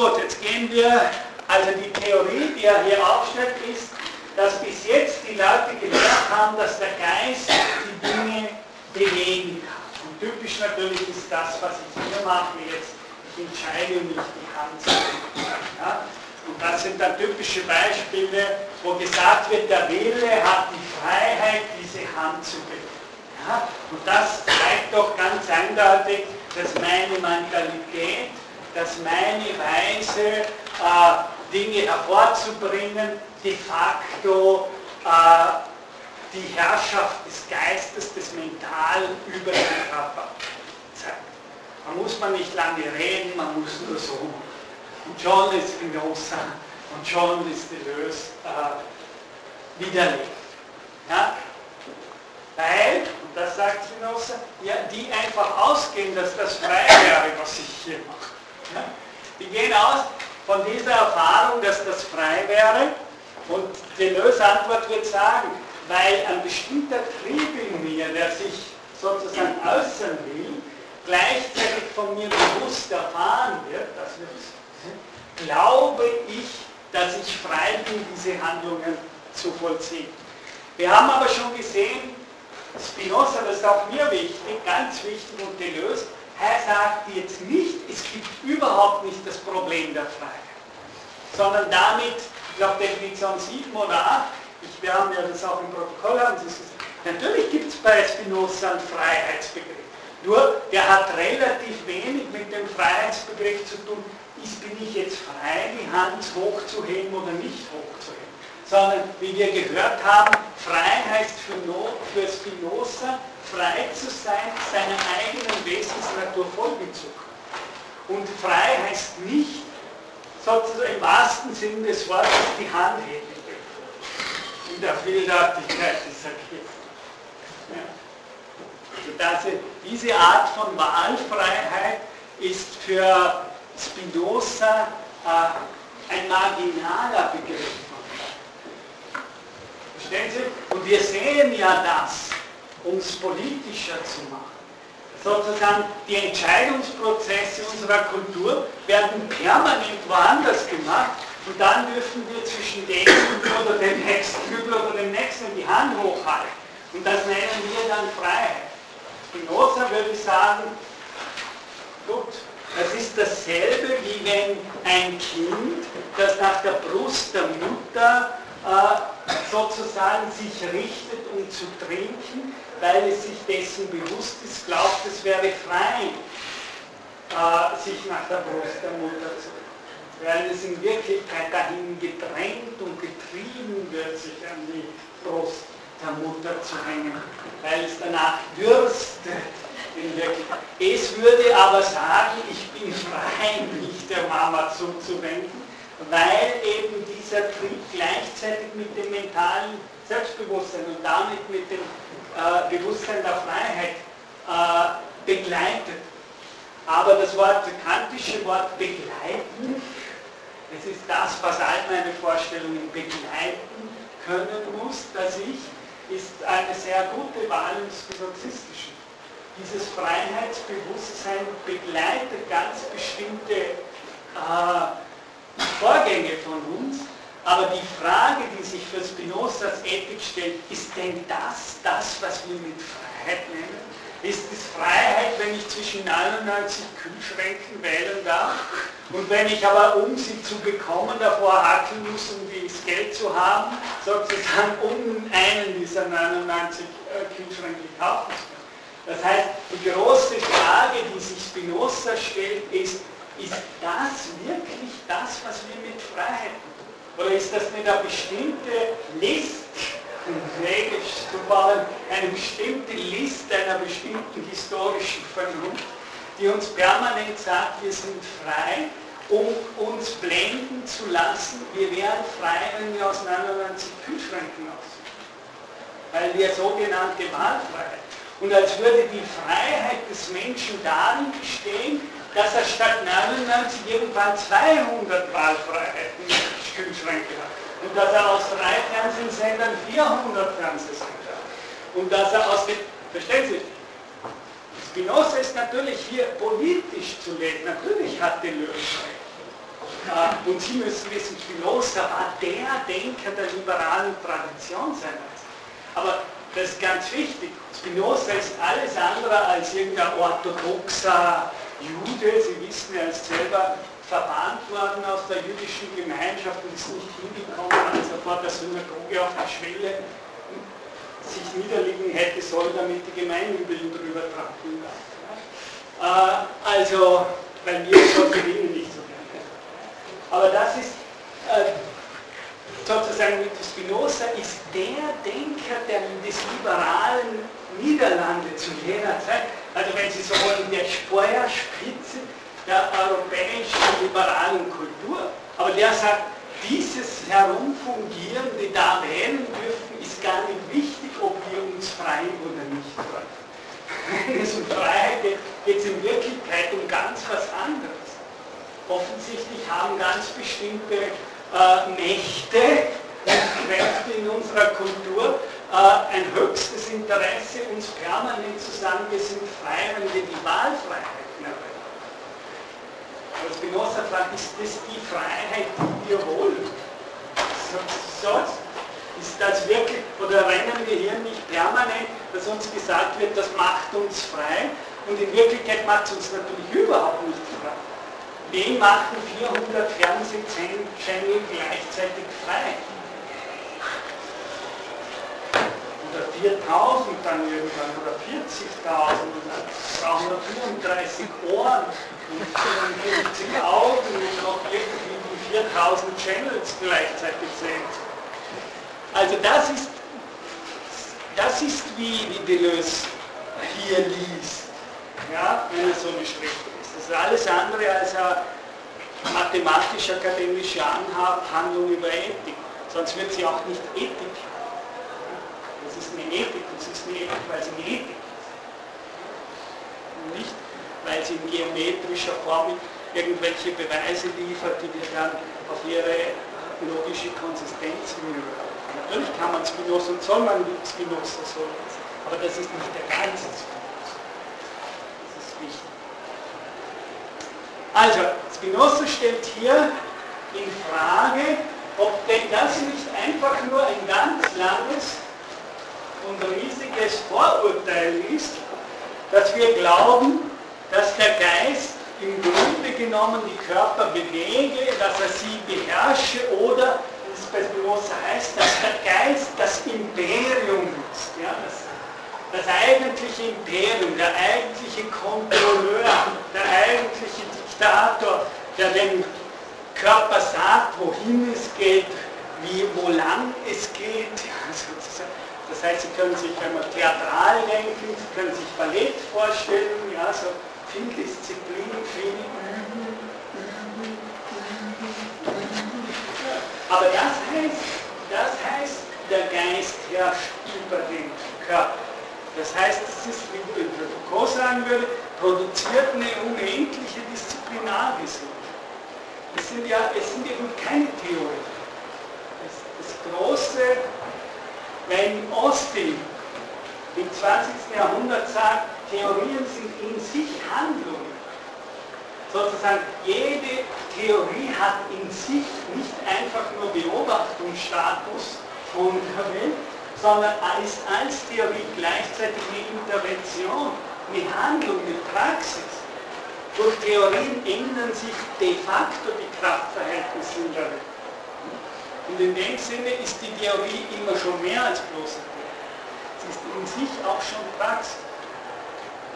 Gut, jetzt gehen wir, also die Theorie, die er hier aufstellt, ist, dass bis jetzt die Leute gelernt haben, dass der Geist die Dinge bewegen kann. Und typisch natürlich ist das, was ich hier mache jetzt, ich entscheide mich, die Hand zu. Ja? Und das sind dann typische Beispiele, wo gesagt wird, der Wille hat die Freiheit, diese Hand zu bewegen. Ja? Und das zeigt doch ganz eindeutig, dass meine Mentalität, dass meine Weise, äh, Dinge hervorzubringen, de facto äh, die Herrschaft des Geistes, des Mentalen über den Körper zeigt. Da muss man nicht lange reden, man muss nur so. Und schon ist Spinoza und schon ist Deleuze äh, widerlegt. Ja? Weil, und das sagt Spinoza, ja, die einfach ausgehen, dass das frei wäre, was ich hier mache. Die gehen aus von dieser Erfahrung, dass das frei wäre und Deleuze Antwort wird sagen, weil ein bestimmter Trieb in mir, der sich sozusagen äußern will, gleichzeitig von mir bewusst erfahren wird, das wird, glaube ich, dass ich frei bin, diese Handlungen zu vollziehen. Wir haben aber schon gesehen, Spinoza, das ist auch mir wichtig, ganz wichtig, und Deleuze, er sagt jetzt nicht, es gibt überhaupt nicht das Problem der Freiheit, sondern damit, ich glaube Definition 7 oder 8, ich, wir haben ja das auch im Protokoll, haben Sie es gesagt, natürlich gibt es bei Spinoza einen Freiheitsbegriff, nur der hat relativ wenig mit dem Freiheitsbegriff zu tun, ist, bin ich jetzt frei, die Hand hochzuheben oder nicht hochzuheben sondern wie wir gehört haben, Freiheit heißt für Spinoza, frei zu sein, seiner eigenen Wesensnatur folgen zu können. Und frei heißt nicht, sozusagen im wahrsten Sinn des Wortes, die Hand heben in der Vielseitigkeit dieser Kirche. Ja. Also diese Art von Wahlfreiheit ist für Spinoza äh, ein marginaler Begriff. Verstehen Sie? Und wir sehen ja das, um es politischer zu machen. Sozusagen die Entscheidungsprozesse unserer Kultur werden permanent woanders gemacht und dann dürfen wir zwischen dem oder dem nächsten Kübel oder dem nächsten die Hand hochhalten. Und das nennen wir dann Freiheit. Spinoza würde sagen, gut, das ist dasselbe, wie wenn ein Kind, das nach der Brust der Mutter sozusagen sich richtet, um zu trinken, weil es sich dessen bewusst ist, glaubt, es wäre frei, äh, sich nach der Brust der Mutter zu. Weil es in Wirklichkeit dahin gedrängt und getrieben wird, sich an die Brust der Mutter zu hängen, weil es danach dürstet in. Es würde aber sagen, ich bin frei, mich der Mama zuzuwenden, weil eben dieser Trieb gleichzeitig mit dem mentalen Selbstbewusstsein und damit mit dem äh, Bewusstsein der Freiheit äh, begleitet. Aber das Wort, kantische Wort begleiten, es ist das, was all meine Vorstellungen begleiten können muss, dass ich, ist eine sehr gute Wahl des Sozialistischen. Dieses Freiheitsbewusstsein begleitet ganz bestimmte äh, Vorgänge von uns, aber die Frage, die sich für Spinozas Ethik stellt, ist denn das das, was wir mit Freiheit nennen? Ist es Freiheit, wenn ich zwischen 99 Kühlschränken wählen darf? Und wenn ich aber, um sie zu bekommen, davor hackeln muss, um das Geld zu haben, sozusagen um einen dieser 99 äh, Kühlschränke kaufen können? Das heißt, die große Frage, die sich Spinoza stellt, ist, ist das wirklich das, was wir mit Freiheit? Oder ist das nicht eine bestimmte List, Regisch zu bauen, eine bestimmte List einer bestimmten historischen Vernunft, die uns permanent sagt, wir sind frei, um uns blenden zu lassen, wir wären frei, wenn wir aus 99 Kühlschränken aussehen. Weil wir sogenannte Wahlfreiheit. Und als würde die Freiheit des Menschen darin bestehen, dass er statt 99 irgendwann 200 Wahlfreiheiten Kühlschränke hat. Und dass er aus drei Fernsehsendern 400 Fernsehsender hat. Und dass er aus dem, verstehen Sie, Spinoza ist natürlich hier politisch zu lesen. Natürlich hat Deleuze recht. Äh, und Sie müssen wissen, Spinoza war der Denker der liberalen Tradition seinerzeit. Aber das ist ganz wichtig. Spinoza ist alles andere als irgendein orthodoxer Jude, Sie wissen, er ist selber verbannt worden aus der jüdischen Gemeinschaft und ist nicht hingekommen, als er vor der Synagoge auf der Schwelle sich niederlegen hätte sollen, damit die Gemeinübel drüber tragen darf. Äh, also, weil wir solche Dinge nicht so gerne Aber das ist äh, sozusagen mit Spinoza ist der Denker der, des liberalen Niederlande zu jener Zeit, also wenn Sie so wollen, der Speerspitze der europäischen liberalen Kultur. Aber der sagt, dieses Herumfungieren, die da wählen dürfen, ist gar nicht wichtig, ob wir uns frei oder nicht freuen. Wenn es um Freiheit geht, geht es in Wirklichkeit um ganz was anderes. Offensichtlich haben ganz bestimmte äh, Mächte in unserer Kultur äh, ein höchstes Interesse, uns permanent zu sagen, wir sind frei, wenn wir die Wahlfreiheit erreichen. Aber Spinoza fragt, ist das die Freiheit, die wir wollen? Ist das wirklich, oder rennen wir hier nicht permanent, dass uns gesagt wird, das macht uns frei und in Wirklichkeit macht es uns natürlich überhaupt nicht frei. Wen machen 400 Fernsehchannel gleichzeitig frei? oder 4000 dann irgendwann oder 40.000 und dann brauchen wir 34 Ohren und 54 Augen und noch irgendwie die 4000 Channels gleichzeitig sehen. Also das ist das ist wie, wie Deleuze hier liest, ja, wenn er so beschrieben ist. Das ist alles andere als eine mathematisch-akademische Handlung über Ethik. Sonst wird sie auch nicht Ethik. Das ist eine Ethik sie ist eine Ethik, weil sie eine Ethik ist. Nicht, weil sie in geometrischer Form irgendwelche Beweise liefert, die wir dann auf ihre logische Konsistenz hinüberlaufen. Natürlich kann man Spinoza und soll man Spinoza so lesen, aber das ist nicht der ganze Spinoza. Das ist wichtig. Also, Spinoza stellt hier in Frage, ob denn das nicht einfach nur ein ganz langes und riesiges Vorurteil ist, dass wir glauben, dass der Geist im Grunde genommen die Körper bewege, dass er sie beherrsche oder, wie es bei Spinoza heißt, dass der Geist das Imperium ist. Ja, das, das eigentliche Imperium, der eigentliche Kontrolleur, der eigentliche Diktator, der den Körper sagt, wohin es geht, wie, wo lang es geht. sozusagen. Das heißt, Sie können sich einmal theatral denken, Sie können sich Ballett vorstellen, ja, so viel Disziplin, viel Üben. Aber das heißt, das heißt, der Geist herrscht über den Körper. Das heißt, es ist, wie Foucault sagen würde, produziert eine unendliche Disziplinarvision. Es sind ja, es sind eben keine Theorien. Das, das große, wenn Austin im 20. Jahrhundert sagt, Theorien sind in sich Handlungen. Sozusagen, jede Theorie hat in sich nicht einfach nur Beobachtungsstatus von der Welt, sondern ist als Theorie gleichzeitig eine Intervention, eine Handlung, eine Praxis. Durch Theorien ändern sich de facto die Kraftverhältnisse in der Welt. Und in dem Sinne ist die Theorie immer schon mehr als bloße Theorie. Sie ist in sich auch schon Praxis.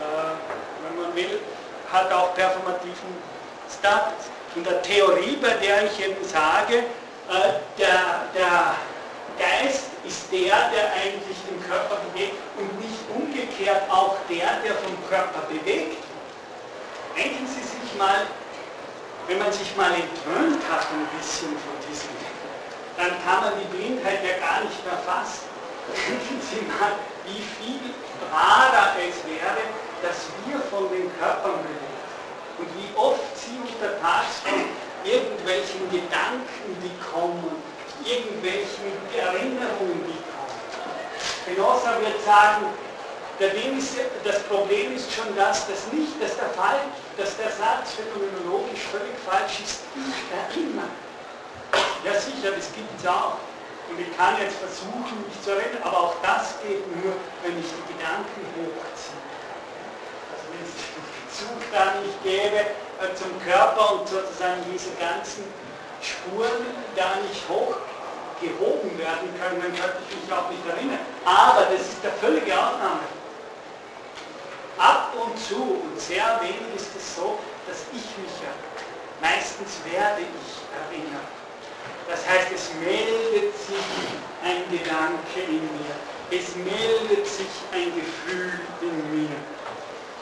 Äh, wenn man will, hat auch performativen Status. In der Theorie, bei der ich eben sage, äh, der, der Geist ist der, der eigentlich den Körper bewegt und nicht umgekehrt auch der, der vom Körper bewegt Denken Sie sich mal, wenn man sich mal entrönt hat ein bisschen von dann kann man die Blindheit ja gar nicht mehr fassen. Denken Sie mal, wie viel rarer es wäre, dass wir von den Körpern bewegen. Und wie oft Sie untertags von irgendwelchen Gedanken, die kommen, irgendwelchen Erinnerungen, die kommen. Spinoza wird sagen, ist, das Problem ist schon das, dass nicht, dass der, Fall, dass der Satz phänomenologisch völlig falsch ist. Ich erinnere. Ja sicher, das gibt es auch. Und ich kann jetzt versuchen, mich zu erinnern, aber auch das geht nur, wenn ich die Gedanken hochziehe. Also wenn es den Bezug da nicht gäbe äh, zum Körper und sozusagen diese ganzen Spuren da nicht hochgehoben werden können, dann könnte ich mich auch nicht erinnern. Aber das ist der völlige Ausnahme. Ab und zu und sehr wenig ist es so, dass ich mich erinnere. Meistens werde ich erinnert. Das heißt, es meldet sich ein Gedanke in mir. Es meldet sich ein Gefühl in mir.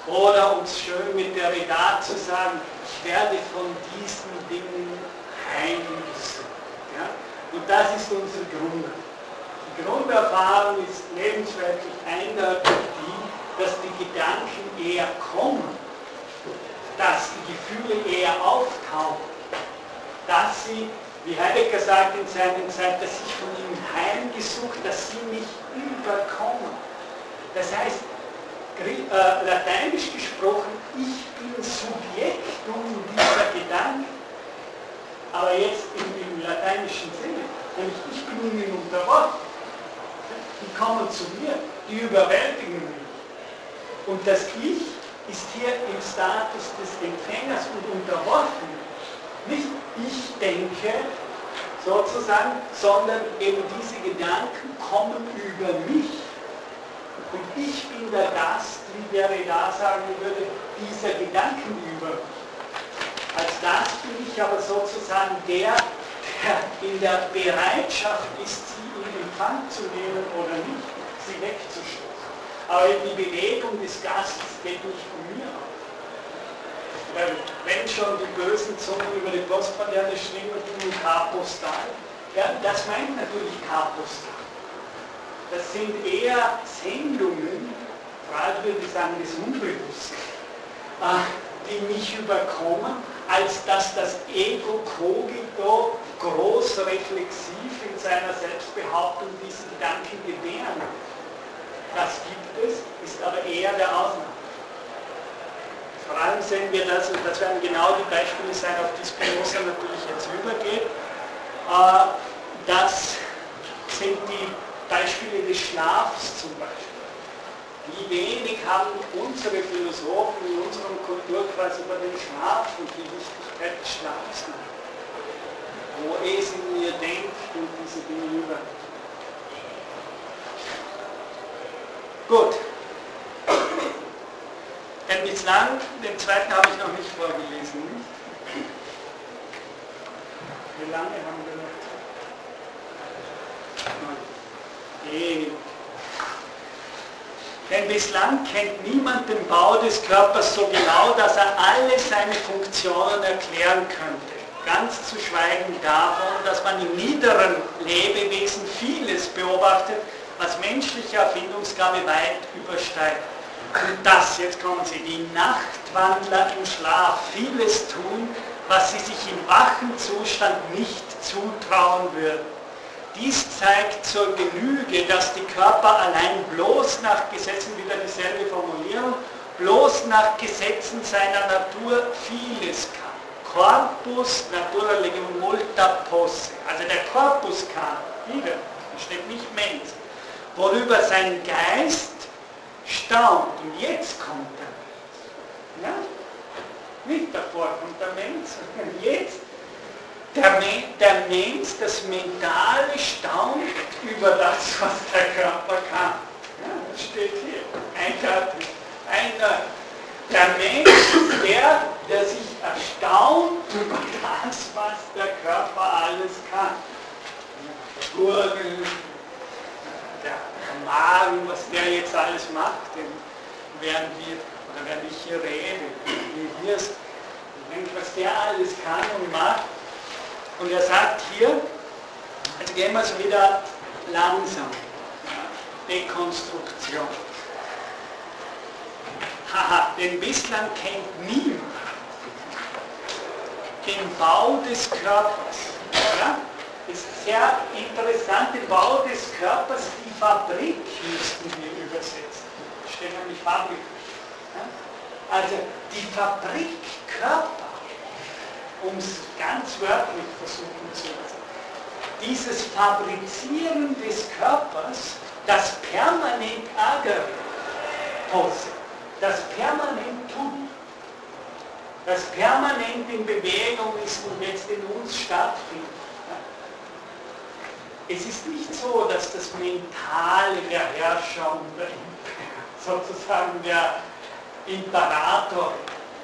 Oder um es schön mit der Reda zu sagen, ich werde von diesen Dingen heimgesucht. Ja? Und das ist unsere Grund. Die Grunderfahrung ist lebensweltlich eindeutig die, dass die Gedanken eher kommen, dass die Gefühle eher auftauchen, dass sie, wie Heidegger sagt in seiner Zeit, dass ich von ihnen heimgesucht, dass sie mich überkommen. Das heißt, äh, lateinisch gesprochen, ich bin Subjektum dieser Gedanken, aber jetzt im, im lateinischen Sinne, nämlich ich bin ihnen unterworfen. Die kommen zu mir, die überwältigen mich. Und das Ich ist hier im Status des Empfängers und unterworfen. Nicht ich denke sozusagen, sondern eben diese Gedanken kommen über mich. Und ich bin der Gast, wie der da sagen würde, dieser Gedanken über mich. Als Gast bin ich aber sozusagen der, der in der Bereitschaft ist, sie in Empfang zu nehmen oder nicht, sie wegzunehmen. aber die Bewegung des Gastes geht nicht von mir aus. Weil wenn schon die bösen Zungen über die Postmoderne schwingen und K-Postal, ja, das meint natürlich K-Postal. Das sind eher Sendungen, gerade würde ich sagen, des Unbewussten, äh, die mich überkommen, als dass das Ego cogito groß reflexiv in seiner Selbstbehauptung diesen Gedanken gewähren. Das gibt es, ist aber eher der Ausnahme. Vor allem sehen wir das, und das werden genau die Beispiele sein, auf die Spinoza natürlich jetzt übergeht, äh, das sind die Beispiele des Schlafs zum Beispiel. Wie wenig haben unsere Philosophen in unserem Kulturkreis über den Schlaf und die Wichtigkeit des Schlafs Wo es in mir denkt und diese Dinge über. Gut. Denn bislang, den zweiten habe ich noch nicht vorgelesen. Wie lange haben wir noch? Ewig. Denn bislang kennt niemand den Bau des Körpers so genau, dass er alle seine Funktionen erklären könnte. Ganz zu schweigen davon, dass man im niederen Lebewesen vieles beobachtet, was menschliche Erfindungsgabe weit übersteigt. Und das, jetzt kommen Sie, die Nachtwandler im Schlaf vieles tun, was sie sich im wachen Zustand nicht zutrauen würden. Dies zeigt zur Genüge, dass die Körper allein bloß nach Gesetzen, wieder dieselbe Formulierung, bloß nach Gesetzen seiner Natur vieles kann. Corpus natura legum multa posse. Also der Korpus kann, wieder, steht nicht Mensch, worüber sein Geist staunt. Und jetzt kommt er. Ja? Nicht davor kommt der Mensch, sondern jetzt der, der Mensch, das Mentale staunt über das, was der Körper kann. Ja, das steht hier. Eindeutig. Eindeutig. Der Mensch ist der, der sich erstaunt über das, was der Körper alles kann. Gurgeln, Magen, was der jetzt alles macht, denn während wir, oder während ich hier rede, wie hier ist, was der alles kann und macht, und er sagt hier, also gehen wir es wieder langsam. Dekonstruktion. Haha, denn bislang kennt niemand den Bau des Körpers. Ja? Das ist sehr interessant, den Bau des Körpers, die Fabrik müssten wir übersetzen. Da steht nämlich Fabrik. Also die Fabrik Körper um es ganz wörtlich versuchen zu lassen. Dieses Fabrizieren des Körpers, das permanent Ärger das permanent tut, das permanent in Bewegung ist und jetzt in uns stattfindet. Es ist nicht so, dass das Mentale der Herrscher und der, sozusagen der Imperator,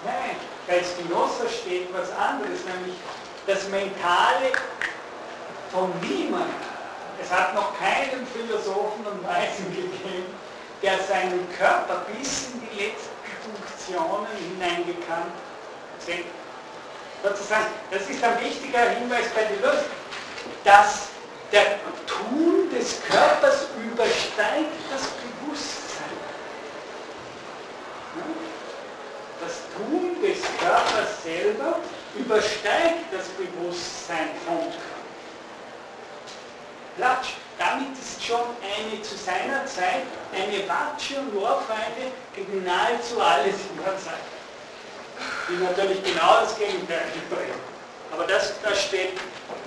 nein, bei Spinoza steht was anderes, nämlich das Mentale von niemand. Es hat noch keinen Philosophen und Weisen gegeben, der seinen Körper bis in die letzten Funktionen hineingekannt hat. Sozusagen, das ist ein wichtiger Hinweis bei der Lust, dass der Tun des Körpers übersteigt das Bewusstsein. Das Tun des Körpers selber übersteigt das Bewusstsein vom Körper. Platsch, damit ist schon eine zu seiner Zeit eine Watsche und Ohrfeige gegen nahezu alles in der Zeit. Die natürlich genau das Gegenteil bringen. Aber das, das steht,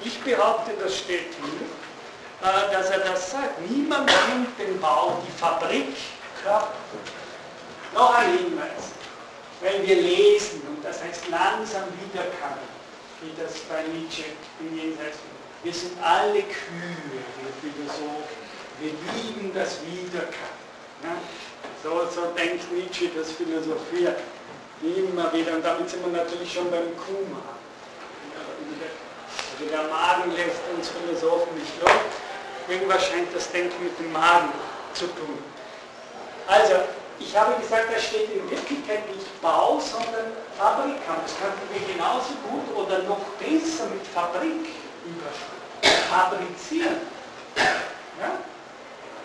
ich behaupte, das steht hier, äh, dass er das sagt. Niemand nimmt den Bau, die Fabrik, Körper. Noch ein Hinweis wenn wir lesen, und das heißt langsam wiederkommen, wie das bei Nietzsche im Jenseits wir sind alle Kühe, wir Philosophen. Wir lieben das Wiederkommen. Ja? So, so denkt Nietzsche das Philosophieren. Immer wieder. Und damit sind wir natürlich schon beim Kuma. Also der Magen lässt uns Philosophen nicht los. Irgendwas scheint das Denken mit dem Magen zu tun. Also, ich habe gesagt, da steht in Wirklichkeit nicht Bau, sondern Fabrikant. Das könnten wir genauso gut oder noch besser mit Fabrik überschreiben. Fabrizieren. Ja?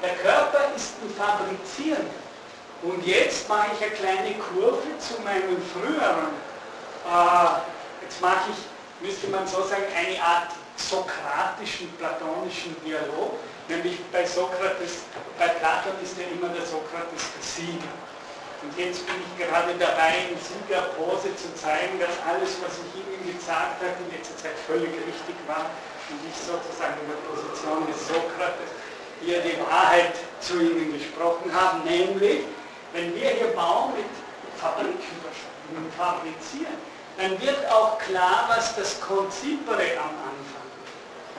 Der Körper ist ein Fabrizieren. Und jetzt mache ich eine kleine Kurve zu meinem früheren, äh, jetzt mache ich, müsste man so sagen, eine Art sokratischen, platonischen Dialog. Nämlich bei Sokrates, bei Platon ist ja immer der Sokrates der Sieger. Und jetzt bin ich gerade dabei, in Siegerpose zu zeigen, dass alles, was ich Ihnen gesagt habe, in letzter Zeit völlig richtig war und ich sozusagen in der Position des Sokrates hier die Wahrheit zu Ihnen gesprochen habe, nämlich, wenn wir hier bauen mit Fabriken mit Fabrizieren, dann wird auch klar, was das Konzipere am Anfang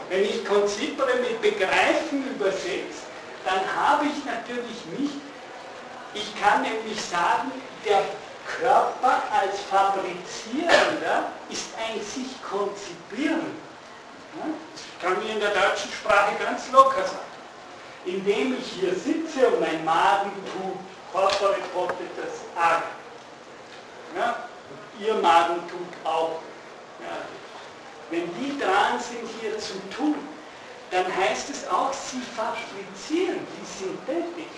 wenn ich Konzipere mit Begreifen übersetze, dann habe ich natürlich nicht, ich kann nämlich sagen, der Körper als Fabrizierender ist ein sich konzipieren. Das kann ich in der deutschen Sprache ganz locker sagen. Indem ich hier sitze und mein Magen tut, corpore potentes ag. Ja? Ihr Magen tut auch. Ja? Wenn die dran sind, hier zu tun, dann heißt es auch, sie fabrizieren die Synthetik.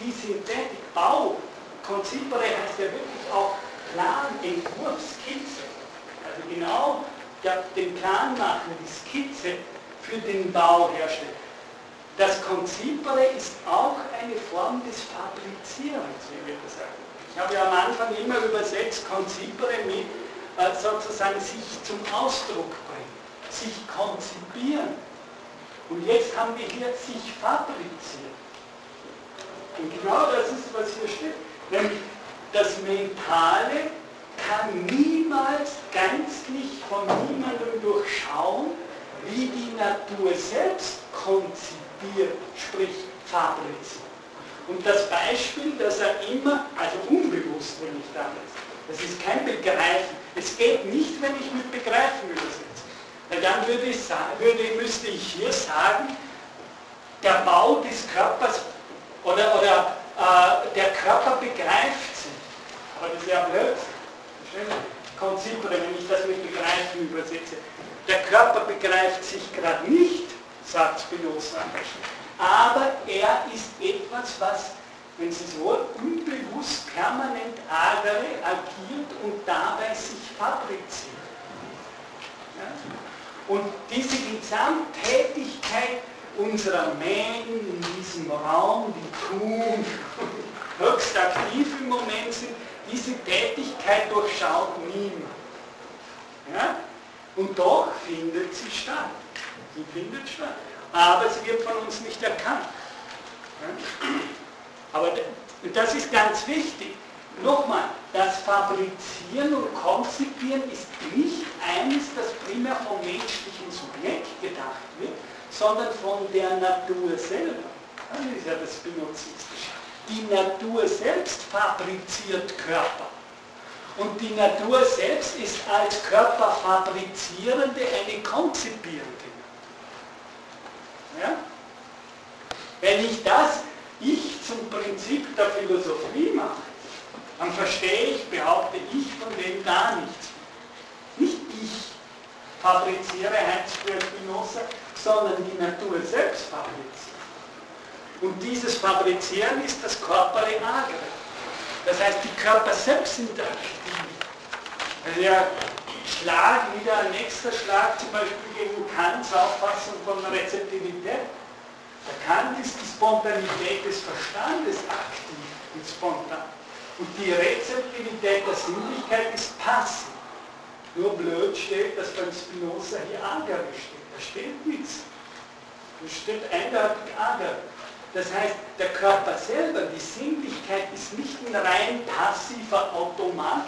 Die Synthetik, Bau, Konzipere heißt ja wirklich auch Plan, Entwurf, Skizze. Also genau den Plan machen, die Skizze für den Bau herstellen. Das Konzipere ist auch eine Form des Fabrizierens, wie wir das sagen. Ich habe ja am Anfang immer übersetzt Konzipere mit äh, sozusagen sich zum Ausdruck bringen, sich konzipieren. Und jetzt haben wir hier sich fabrizieren. Und genau das ist, was hier steht. Nämlich das Mentale kann niemals gänzlich von niemandem durchschauen, wie die Natur selbst konzipiert, sprich fabriziert. Und das Beispiel, das er immer, also unbewusst, wenn ich damit, das ist kein Begreifen, es geht nicht, wenn ich mit Begreifen übersetze. Weil dann würde ich, würde, müsste ich hier sagen, der Bau des Körpers oder, oder äh, der Körper begreift sich. Aber das ist ja blöd. Konzipere, wenn ich das mit Begreifen übersetze. Der Körper begreift sich gerade nicht, sagt Spinoza. Aber er ist etwas, was wenn Sie so unbewusst permanent agere, agiert und dabei sich fabriziert. Ja? Und diese Gesamttätigkeit unserer Mägen in diesem Raum, die tun, höchst aktiv im Moment sind, diese Tätigkeit durchschaut niemand. Ja? Und doch findet sie statt. Sie findet statt. Aber sie wird von uns nicht erkannt. Aber das ist ganz wichtig. Nochmal, das Fabrizieren und Konzipieren ist nicht eines, das primär vom menschlichen Subjekt gedacht wird, sondern von der Natur selber. Das ist ja das Spinozistische. Die Natur selbst fabriziert Körper. Und die Natur selbst ist als Körperfabrizierende eine konzipierende. Ja? Wenn ich das ich zum Prinzip der Philosophie mache, dann verstehe ich, behaupte ich von dem gar nichts. Nicht ich fabriziere Heinz für Spinoza, sondern die Natur selbst fabriziert. Und dieses Fabrizieren ist das Corpore Agere. Das heißt, die Körper selbst sind aktiv. Also der Schlag, wieder ein nächster Schlag, zum Beispiel gegen Kants Auffassung von Rezeptivität Erkannt ist die Spontanität des Verstandes aktiv und spontan. Und die Rezeptivität der Sinnlichkeit ist passiv. Nur blöd steht, dass beim Spinoza hier Agere steht. Da steht nichts. Da steht eindeutig Agere. Das heißt, der Körper selber, die Sinnlichkeit ist nicht ein rein passiver Automat.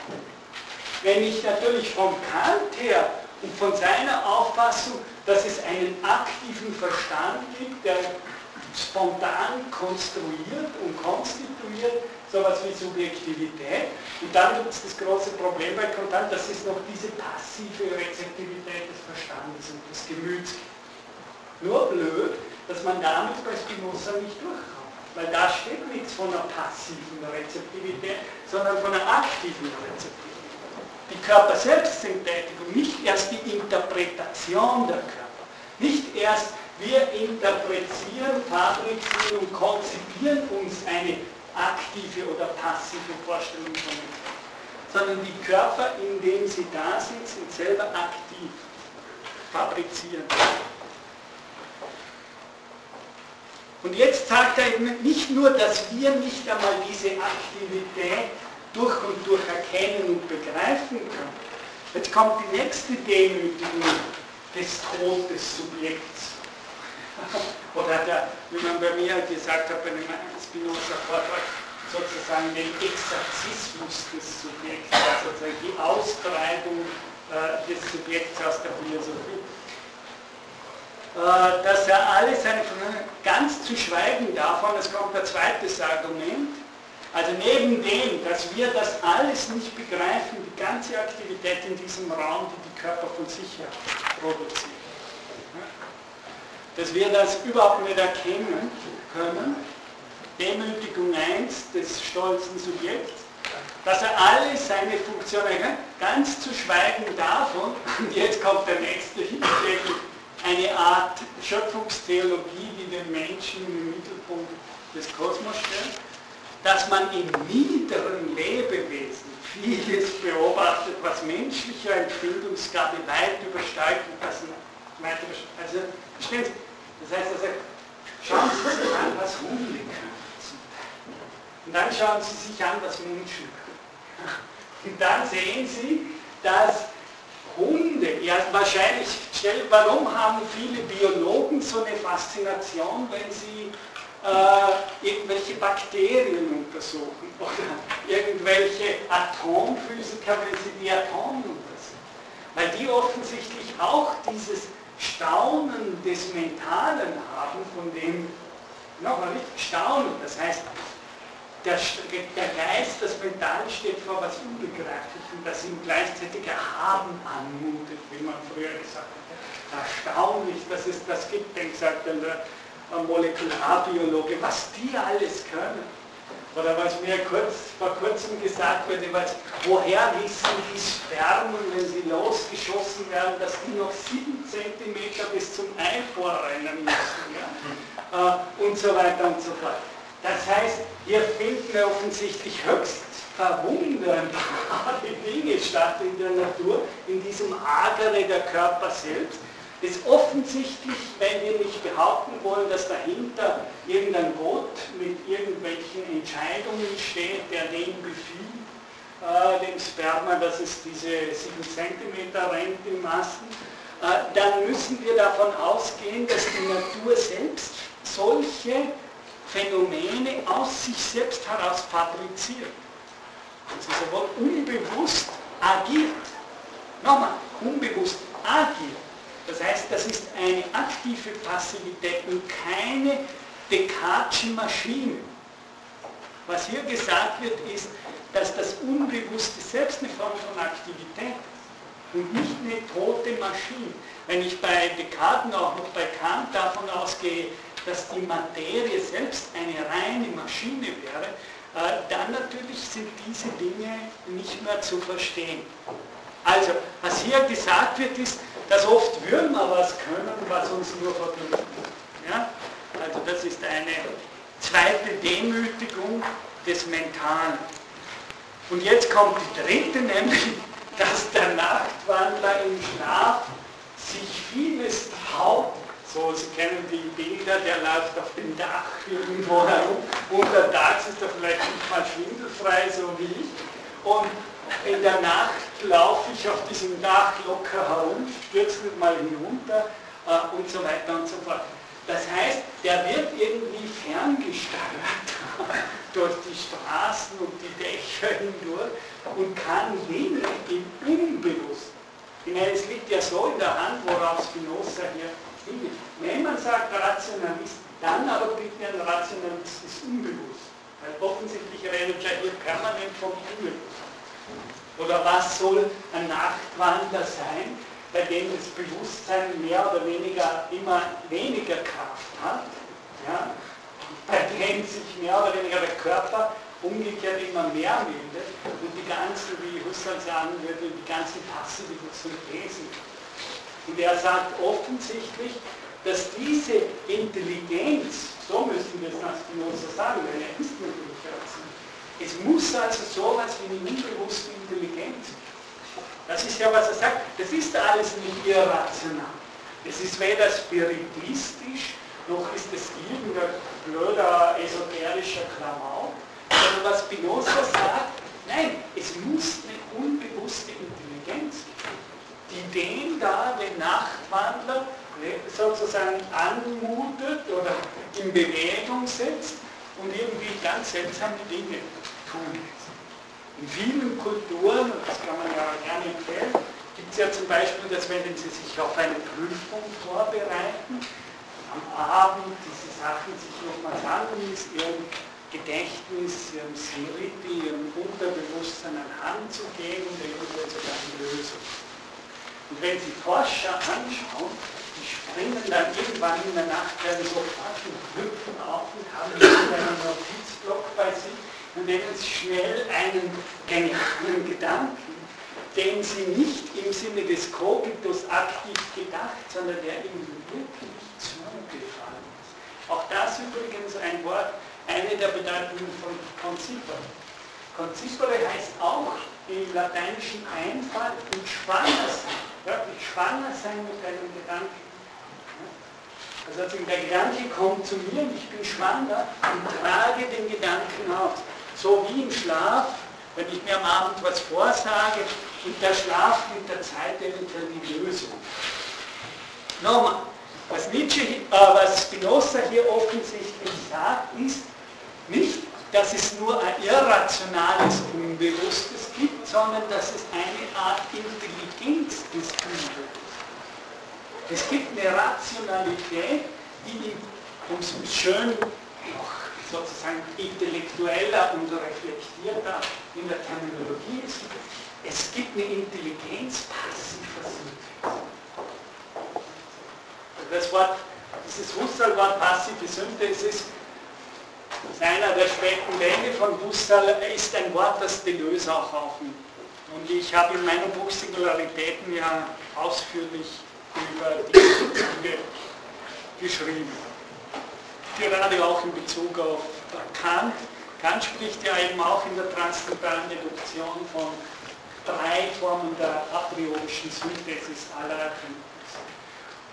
Wenn ich natürlich vom Kant her und von seiner Auffassung, dass es einen aktiven Verstand gibt, der spontan konstruiert und konstituiert, sowas wie Subjektivität. Und dann gibt es das große Problem bei Kontant, dass es noch diese passive Rezeptivität des Verstandes und des Gemüts gibt. Nur blöd, dass man damit bei Spinoza nicht durchkommt. weil da steht nichts von einer passiven Rezeptivität, sondern von einer aktiven Rezeptivität. Die Körper selbst sind tätig und nicht erst die Interpretation der Körper. Nicht erst wir interpretieren, fabrizieren und konzipieren uns eine aktive oder passive Vorstellung von dem sondern die Körper, indem sie da sind, sind selber aktiv, fabrizieren. Und jetzt sagt er eben nicht nur, dass wir nicht einmal diese Aktivität durch und durch erkennen und begreifen können. Jetzt kommt die nächste Demütigung des Tod des Subjekts. Oder der, wie man bei mir gesagt hat, bei einem Spinoza-Vortrag, sozusagen den Exorzismus des Subjekts, also sozusagen die Austreibung äh, des Subjekts aus der Philosophie. Äh, dass er alles ganz zu schweigen davon, es kommt ein zweites Argument, also neben dem, dass wir das alles nicht begreifen, die ganze Aktivität in diesem Raum, die die Körper von sich her produzieren, dass wir das überhaupt nicht erkennen können, Demütigung 1 des stolzen Subjekts, dass er alle seine Funktionen ganz zu schweigen davon, und jetzt kommt der nächste Hintergrund, eine Art Schöpfungstheologie, die den Menschen im Mittelpunkt des Kosmos stellt, dass man in niederen Lebewesen vieles beobachtet, was menschlicher Empfindungsgabe weit übersteigt und das weit übersteigt. Also, verstehen Sie? Das heißt, also, schauen Sie sich an, was Hunde können. Und dann schauen Sie sich an, was Menschen können. Und dann sehen Sie, dass Hunde, ja wahrscheinlich, warum haben viele Biologen so eine Faszination, wenn sie äh, irgendwelche Bakterien untersuchen oder irgendwelche Atomphysiker, wenn sie die Atome untersuchen? Weil die offensichtlich auch dieses Staunen des Mentalen haben, von dem, nochmal nicht Staunen, das heißt, der, der Geist, das Mental steht vor was Unbegreiflichem, das ihm gleichzeitig erhaben anmutet, wie man früher gesagt hat. Erstaunlich, dass es das gibt, denkt sagt dann der Molekularbiologe, was die alles können. Oder was mir kurz, vor kurzem gesagt wurde, was, woher wissen die Spermen, wenn sie losgeschossen werden, dass die noch sieben Zentimeter bis zum Ei vorrennen müssen. Ja? Äh, und so weiter und so fort. Das heißt, hier finden offensichtlich höchst verwunderbare Dinge statt in der Natur, in diesem Agere der Körper selbst, das offensichtlich, wenn wir nicht behaupten wollen, dass dahinter irgendein Gott mit irgendwelchen Entscheidungen steht, der dem befiehlt, äh, dem Sperma, dass es diese 7 cm rennt im Massen, äh, dann müssen wir davon ausgehen, dass die Natur selbst solche Phänomene aus sich selbst heraus fabriziert. Sie sowohl unbewusst agiert. Nochmal, unbewusst agiert. Das heißt, das ist eine aktive Passivität und keine Descartesche Maschine. Was hier gesagt wird, ist, dass das Unbewusste selbst eine Form von Aktivität ist und nicht eine tote Maschine. Wenn ich bei Descartes und auch noch bei Kant davon ausgehe, dass die Materie selbst eine reine Maschine wäre, äh, dann natürlich sind diese Dinge nicht mehr zu verstehen. Also, was hier gesagt wird, ist, dass oft Würmer was können, was uns nur verblüfft. Ja? Also das ist eine zweite Demütigung des Mentalen. Und jetzt kommt die dritte, nämlich, dass der Nachtwandler im Schlaf sich vieles traut, so, Sie kennen die Bilder, der läuft auf dem Dach irgendwo herum. Untertags ist er vielleicht nicht mal schwindelfrei, so wie ich. Und in der Nacht laufe ich auf diesem Dach locker herum, stürze nicht mal hinunter äh, und so weiter und so fort. Das heißt, der wird irgendwie ferngesteuert durch die Straßen und die Dächer hindurch und kann Dinge im Unbewussten. Ich meine, es liegt ja so in der Hand, worauf Spinoza hier wenn man sagt Rationalist, dann aber bitte ein Rationalist ist unbewusst. Weil offensichtlich redet er hier permanent vom Unbewusst. Oder was soll ein Nachtwandler sein, bei dem das Bewusstsein mehr oder weniger immer weniger Kraft hat? Ja? bei dem sich mehr oder weniger der Körper umgekehrt immer mehr bildet und die ganzen, wie Husserl sagen würde, die ganzen passiven Synthesen. Und er sagt offensichtlich, dass diese Intelligenz, so müssen wir es nach Spinoza sagen, weil er ist natürlich es muss also so etwas wie eine unbewusste Intelligenz Das ist ja, was er sagt, das ist alles nicht irrational. Es ist weder spiritistisch, noch ist es irgendein blöder esoterischer Klamauk, sondern was Spinoza sagt, nein, es muss eine unbewusste Intelligenz geben, die den da, den Nachtwandler, ne, sozusagen anmutet oder in Bewegung setzt und irgendwie ganz seltsame Dinge tun. In vielen Kulturen, und das kann man ja gerne empfehlen, gibt es ja zum Beispiel, dass wenn Sie sich auf eine Prüfung vorbereiten, am Abend diese Sachen sich nochmal anliest, Ihrem Gedächtnis, Ihrem Smriti, Ihrem Unterbewusstsein anhand zu geben, eventuell sogar eine Lösung. Und wenn Sie Forscher anschauen, die springen dann irgendwann in der Nacht, werden sofort und hüpfen auf und haben einen Notizblock bei sich und nehmen Sie schnell einen genialen Gedanken, den Sie nicht im Sinne des Kogitus aktiv gedacht, sondern der Ihnen wirklich zugefallen ist. Auch das übrigens ein Wort, eine der Bedeutungen von Concipere. Concipere heißt auch im lateinischen Einfall und schwanger sein. Wirklich schwanger sein mit einem Gedanken. Also der Gedanke kommt zu mir und ich bin schwanger und trage den Gedanken aus. So wie im Schlaf, wenn ich mir am Abend was vorsage und der Schlaf mit der Zeit eventuell die Lösung. Nochmal, was, Nietzsche, äh, was Spinoza hier offensichtlich sagt, ist, nicht, dass es nur ein irrationales Unbewusstes gibt, sondern dass es eine Art Intelligenz des Unbewussten Es gibt eine Rationalität, die, um es schön sozusagen intellektueller und reflektierter in der Terminologie ist, es gibt eine Intelligenz passiver Synthese. Das Wort, dieses Husserl-Wort passive Synthese ist ist einer der späten Wände von Husserl ist ein Wort, das Deleuze auch aufnimmt. Und ich habe in meinem Buch Singularitäten ja ausführlich über diese Züge geschrieben. Gerade auch in Bezug auf Kant. Kant spricht ja eben auch in der transzendentalen Deduktion von drei Formen der a priorischen Synthesis aller Erkenntnisse.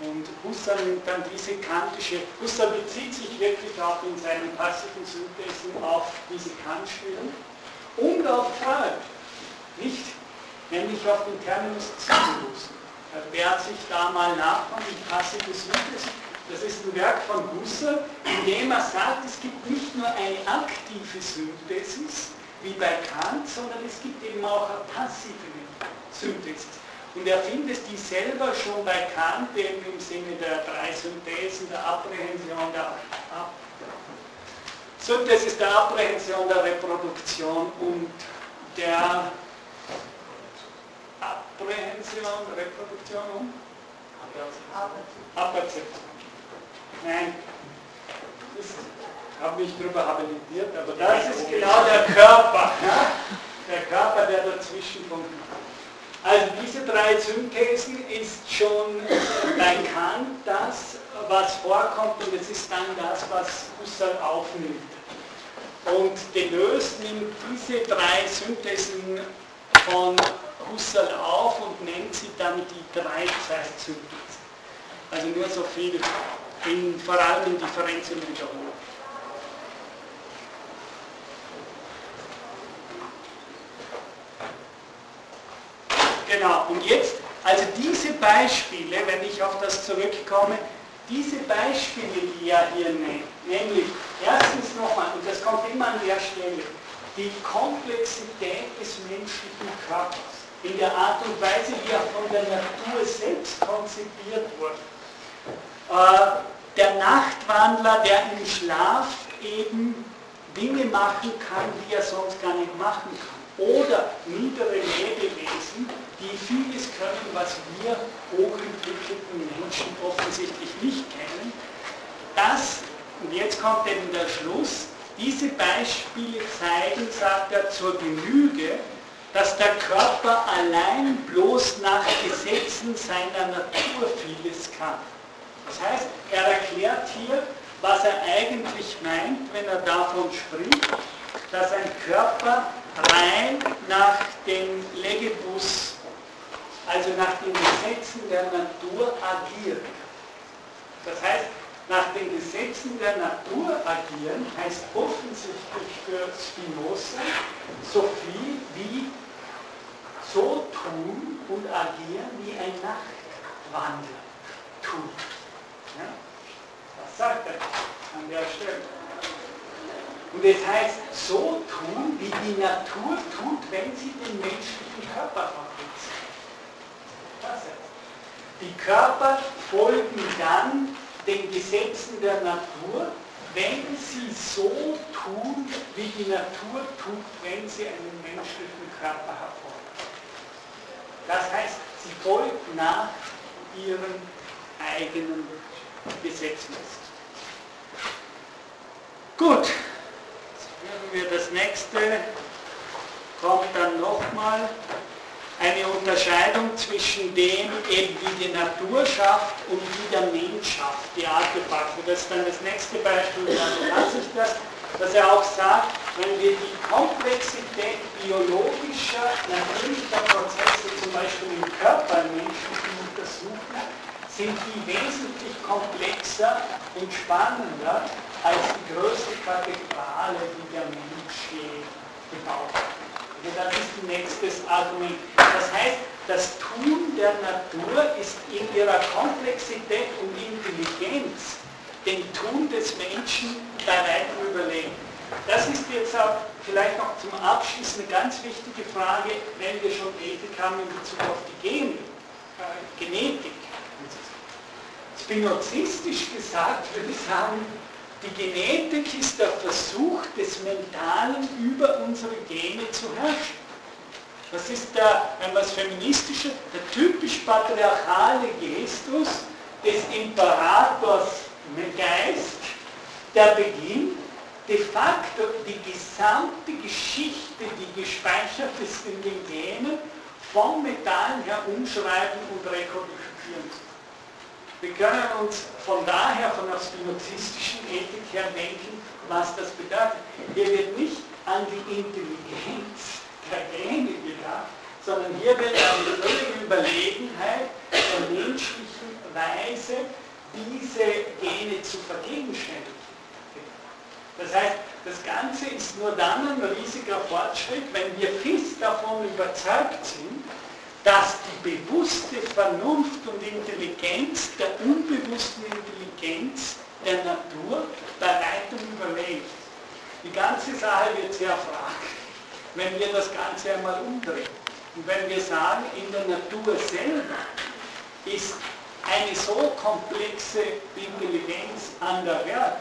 Und Husserl nimmt dann diese kantische, Husserl bezieht sich wirklich auch in seinen passiven Synthesen auf diese Kantstellen und auf Freud, nicht? Nämlich auf den Terminus Symbolus. Wer sich da mal nachkommt, die passive Synthese, das ist ein Werk von Husserl, in dem er sagt, es gibt nicht nur eine aktive Synthesis, wie bei Kant, sondern es gibt eben auch eine passive Synthesis. Und er findet die selber schon bei Kant eben im Sinne der drei Synthesen, der Apprehension, der Ab Synthesis der Apprehension, der Reproduktion und der Apprehension, Reproduktion und Aperzeption. Nein, das habe mich darüber habilitiert, aber das ist genau der Körper. Ja? Der Körper, der dazwischen kommt. Also diese drei Synthesen ist schon bei Kant das, was vorkommt und es ist dann das, was Husserl aufnimmt. Und Deleuze nimmt diese drei Synthesen von Husserl auf und nennt sie dann die drei Zeitsynthesen. Also nur so viel, in, vor allem in Differenz und Wiederholung. Genau, und jetzt, also diese Beispiele, wenn ich auf das zurückkomme, diese Beispiele, die er hier nennt, nämlich erstens nochmal, und das kommt immer an der Stelle, die Komplexität des menschlichen Körpers in der Art und Weise, wie er von der Natur selbst konzipiert wurde. Äh, der Nachtwandler, der im Schlaf eben Dinge machen kann, die er sonst gar nicht machen kann. Oder niedere Lebewesen, die vieles können, was wir hochentwickelten Menschen offensichtlich nicht kennen, das und jetzt kommt eben der Schluss, diese Beispiele zeigen, sagt er, zur Genüge, dass der Körper allein bloß nach Gesetzen seiner Natur vieles kann. Das heißt, er erklärt hier, was er eigentlich meint, wenn er davon spricht, dass ein Körper rein nach dem Legebus, also nach den Gesetzen der Natur agiert. Das heißt, nach den Gesetzen der Natur agieren heißt offensichtlich für Spinoza so viel wie so tun und agieren, wie ein Nachtwandler tut. Ja? Was sagt er an der Stelle? Und es heißt, so tun, wie die Natur tut, wenn sie den menschlichen Körper fabriziert. Das heißt, die Körper folgen dann den Gesetzen der Natur, wenn sie so tun, wie die Natur tut, wenn sie einen menschlichen Körper hervorbringt. Das heißt, sie folgt nach ihren eigenen Gesetzen. Gut, hören wir das nächste, kommt dann nochmal eine Unterscheidung zwischen dem, eben wie die Natur schafft und wie der Mensch schafft, die Artefakte. Das ist dann das nächste Beispiel, dann lasse ich das, dass er auch sagt, wenn wir die Komplexität biologischer, natürlicher Prozesse, zum Beispiel im Körper Menschen untersuchen, sind die wesentlich komplexer und spannender als die größte Kathedrale, die der Mensch je gebaut hat. Das ist ein nächstes Argument. Das heißt, das Tun der Natur ist in ihrer Komplexität und Intelligenz dem Tun des Menschen bei weitem überlegen. Das ist jetzt auch vielleicht noch zum Abschluss eine ganz wichtige Frage, wenn wir schon Ethik haben in Bezug auf die Gen äh, Genetik. Spinozistisch gesagt würde ich sagen, die Genetik ist der Versuch des Mentalen über unsere Gene zu herrschen. Das ist der, wenn man es feministische, der typisch patriarchale Gestus des Imperators Geist, der beginnt, de facto die gesamte Geschichte, die gespeichert ist in den Genen, vom Metall her umschreiben und rekodifizieren zu wir können uns von daher, von der spinozistischen Ethik her denken, was das bedeutet. Hier wird nicht an die Intelligenz der Gene gedacht, sondern hier wird an die völlige Überlegenheit der menschlichen Weise, diese Gene zu vergegenständigen. Das heißt, das Ganze ist nur dann ein riesiger Fortschritt, wenn wir fest davon überzeugt sind, dass die bewusste Vernunft und Intelligenz der unbewussten Intelligenz der Natur bei weitem überlegt. Die ganze Sache wird sehr fraglich, wenn wir das Ganze einmal umdrehen. Und wenn wir sagen, in der Natur selber ist eine so komplexe Intelligenz an der Welt,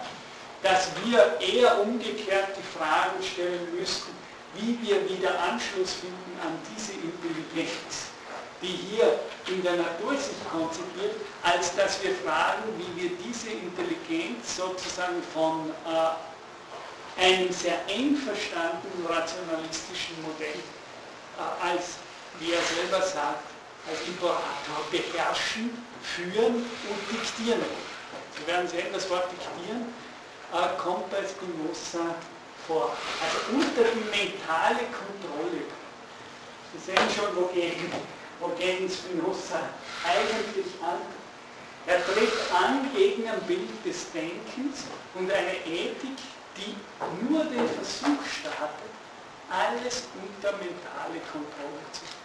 dass wir eher umgekehrt die Fragen stellen müssten, wie wir wieder Anschluss finden an diese Intelligenz die hier in der Natur sich konzipiert, als dass wir fragen, wie wir diese Intelligenz sozusagen von äh, einem sehr eng verstandenen rationalistischen Modell äh, als, wie er selber sagt, als Imperator beherrschen, führen und diktieren. Sie werden sehen, das Wort diktieren äh, kommt bei Spinoza vor. Also unter die mentale Kontrolle. Sie sehen schon, wogegen wogegen Spinoza eigentlich an. Er tritt an gegen ein Bild des Denkens und eine Ethik, die nur den Versuch startet, alles unter mentale Kontrolle zu bringen.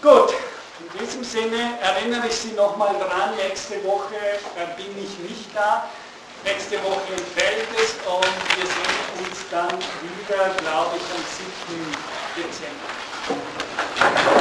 Gut, in diesem Sinne erinnere ich Sie nochmal dran, nächste Woche äh, bin ich nicht da. Nächste Woche entfällt es und wir sehen uns dann wieder, glaube ich, am 7. Dezember. Thank you.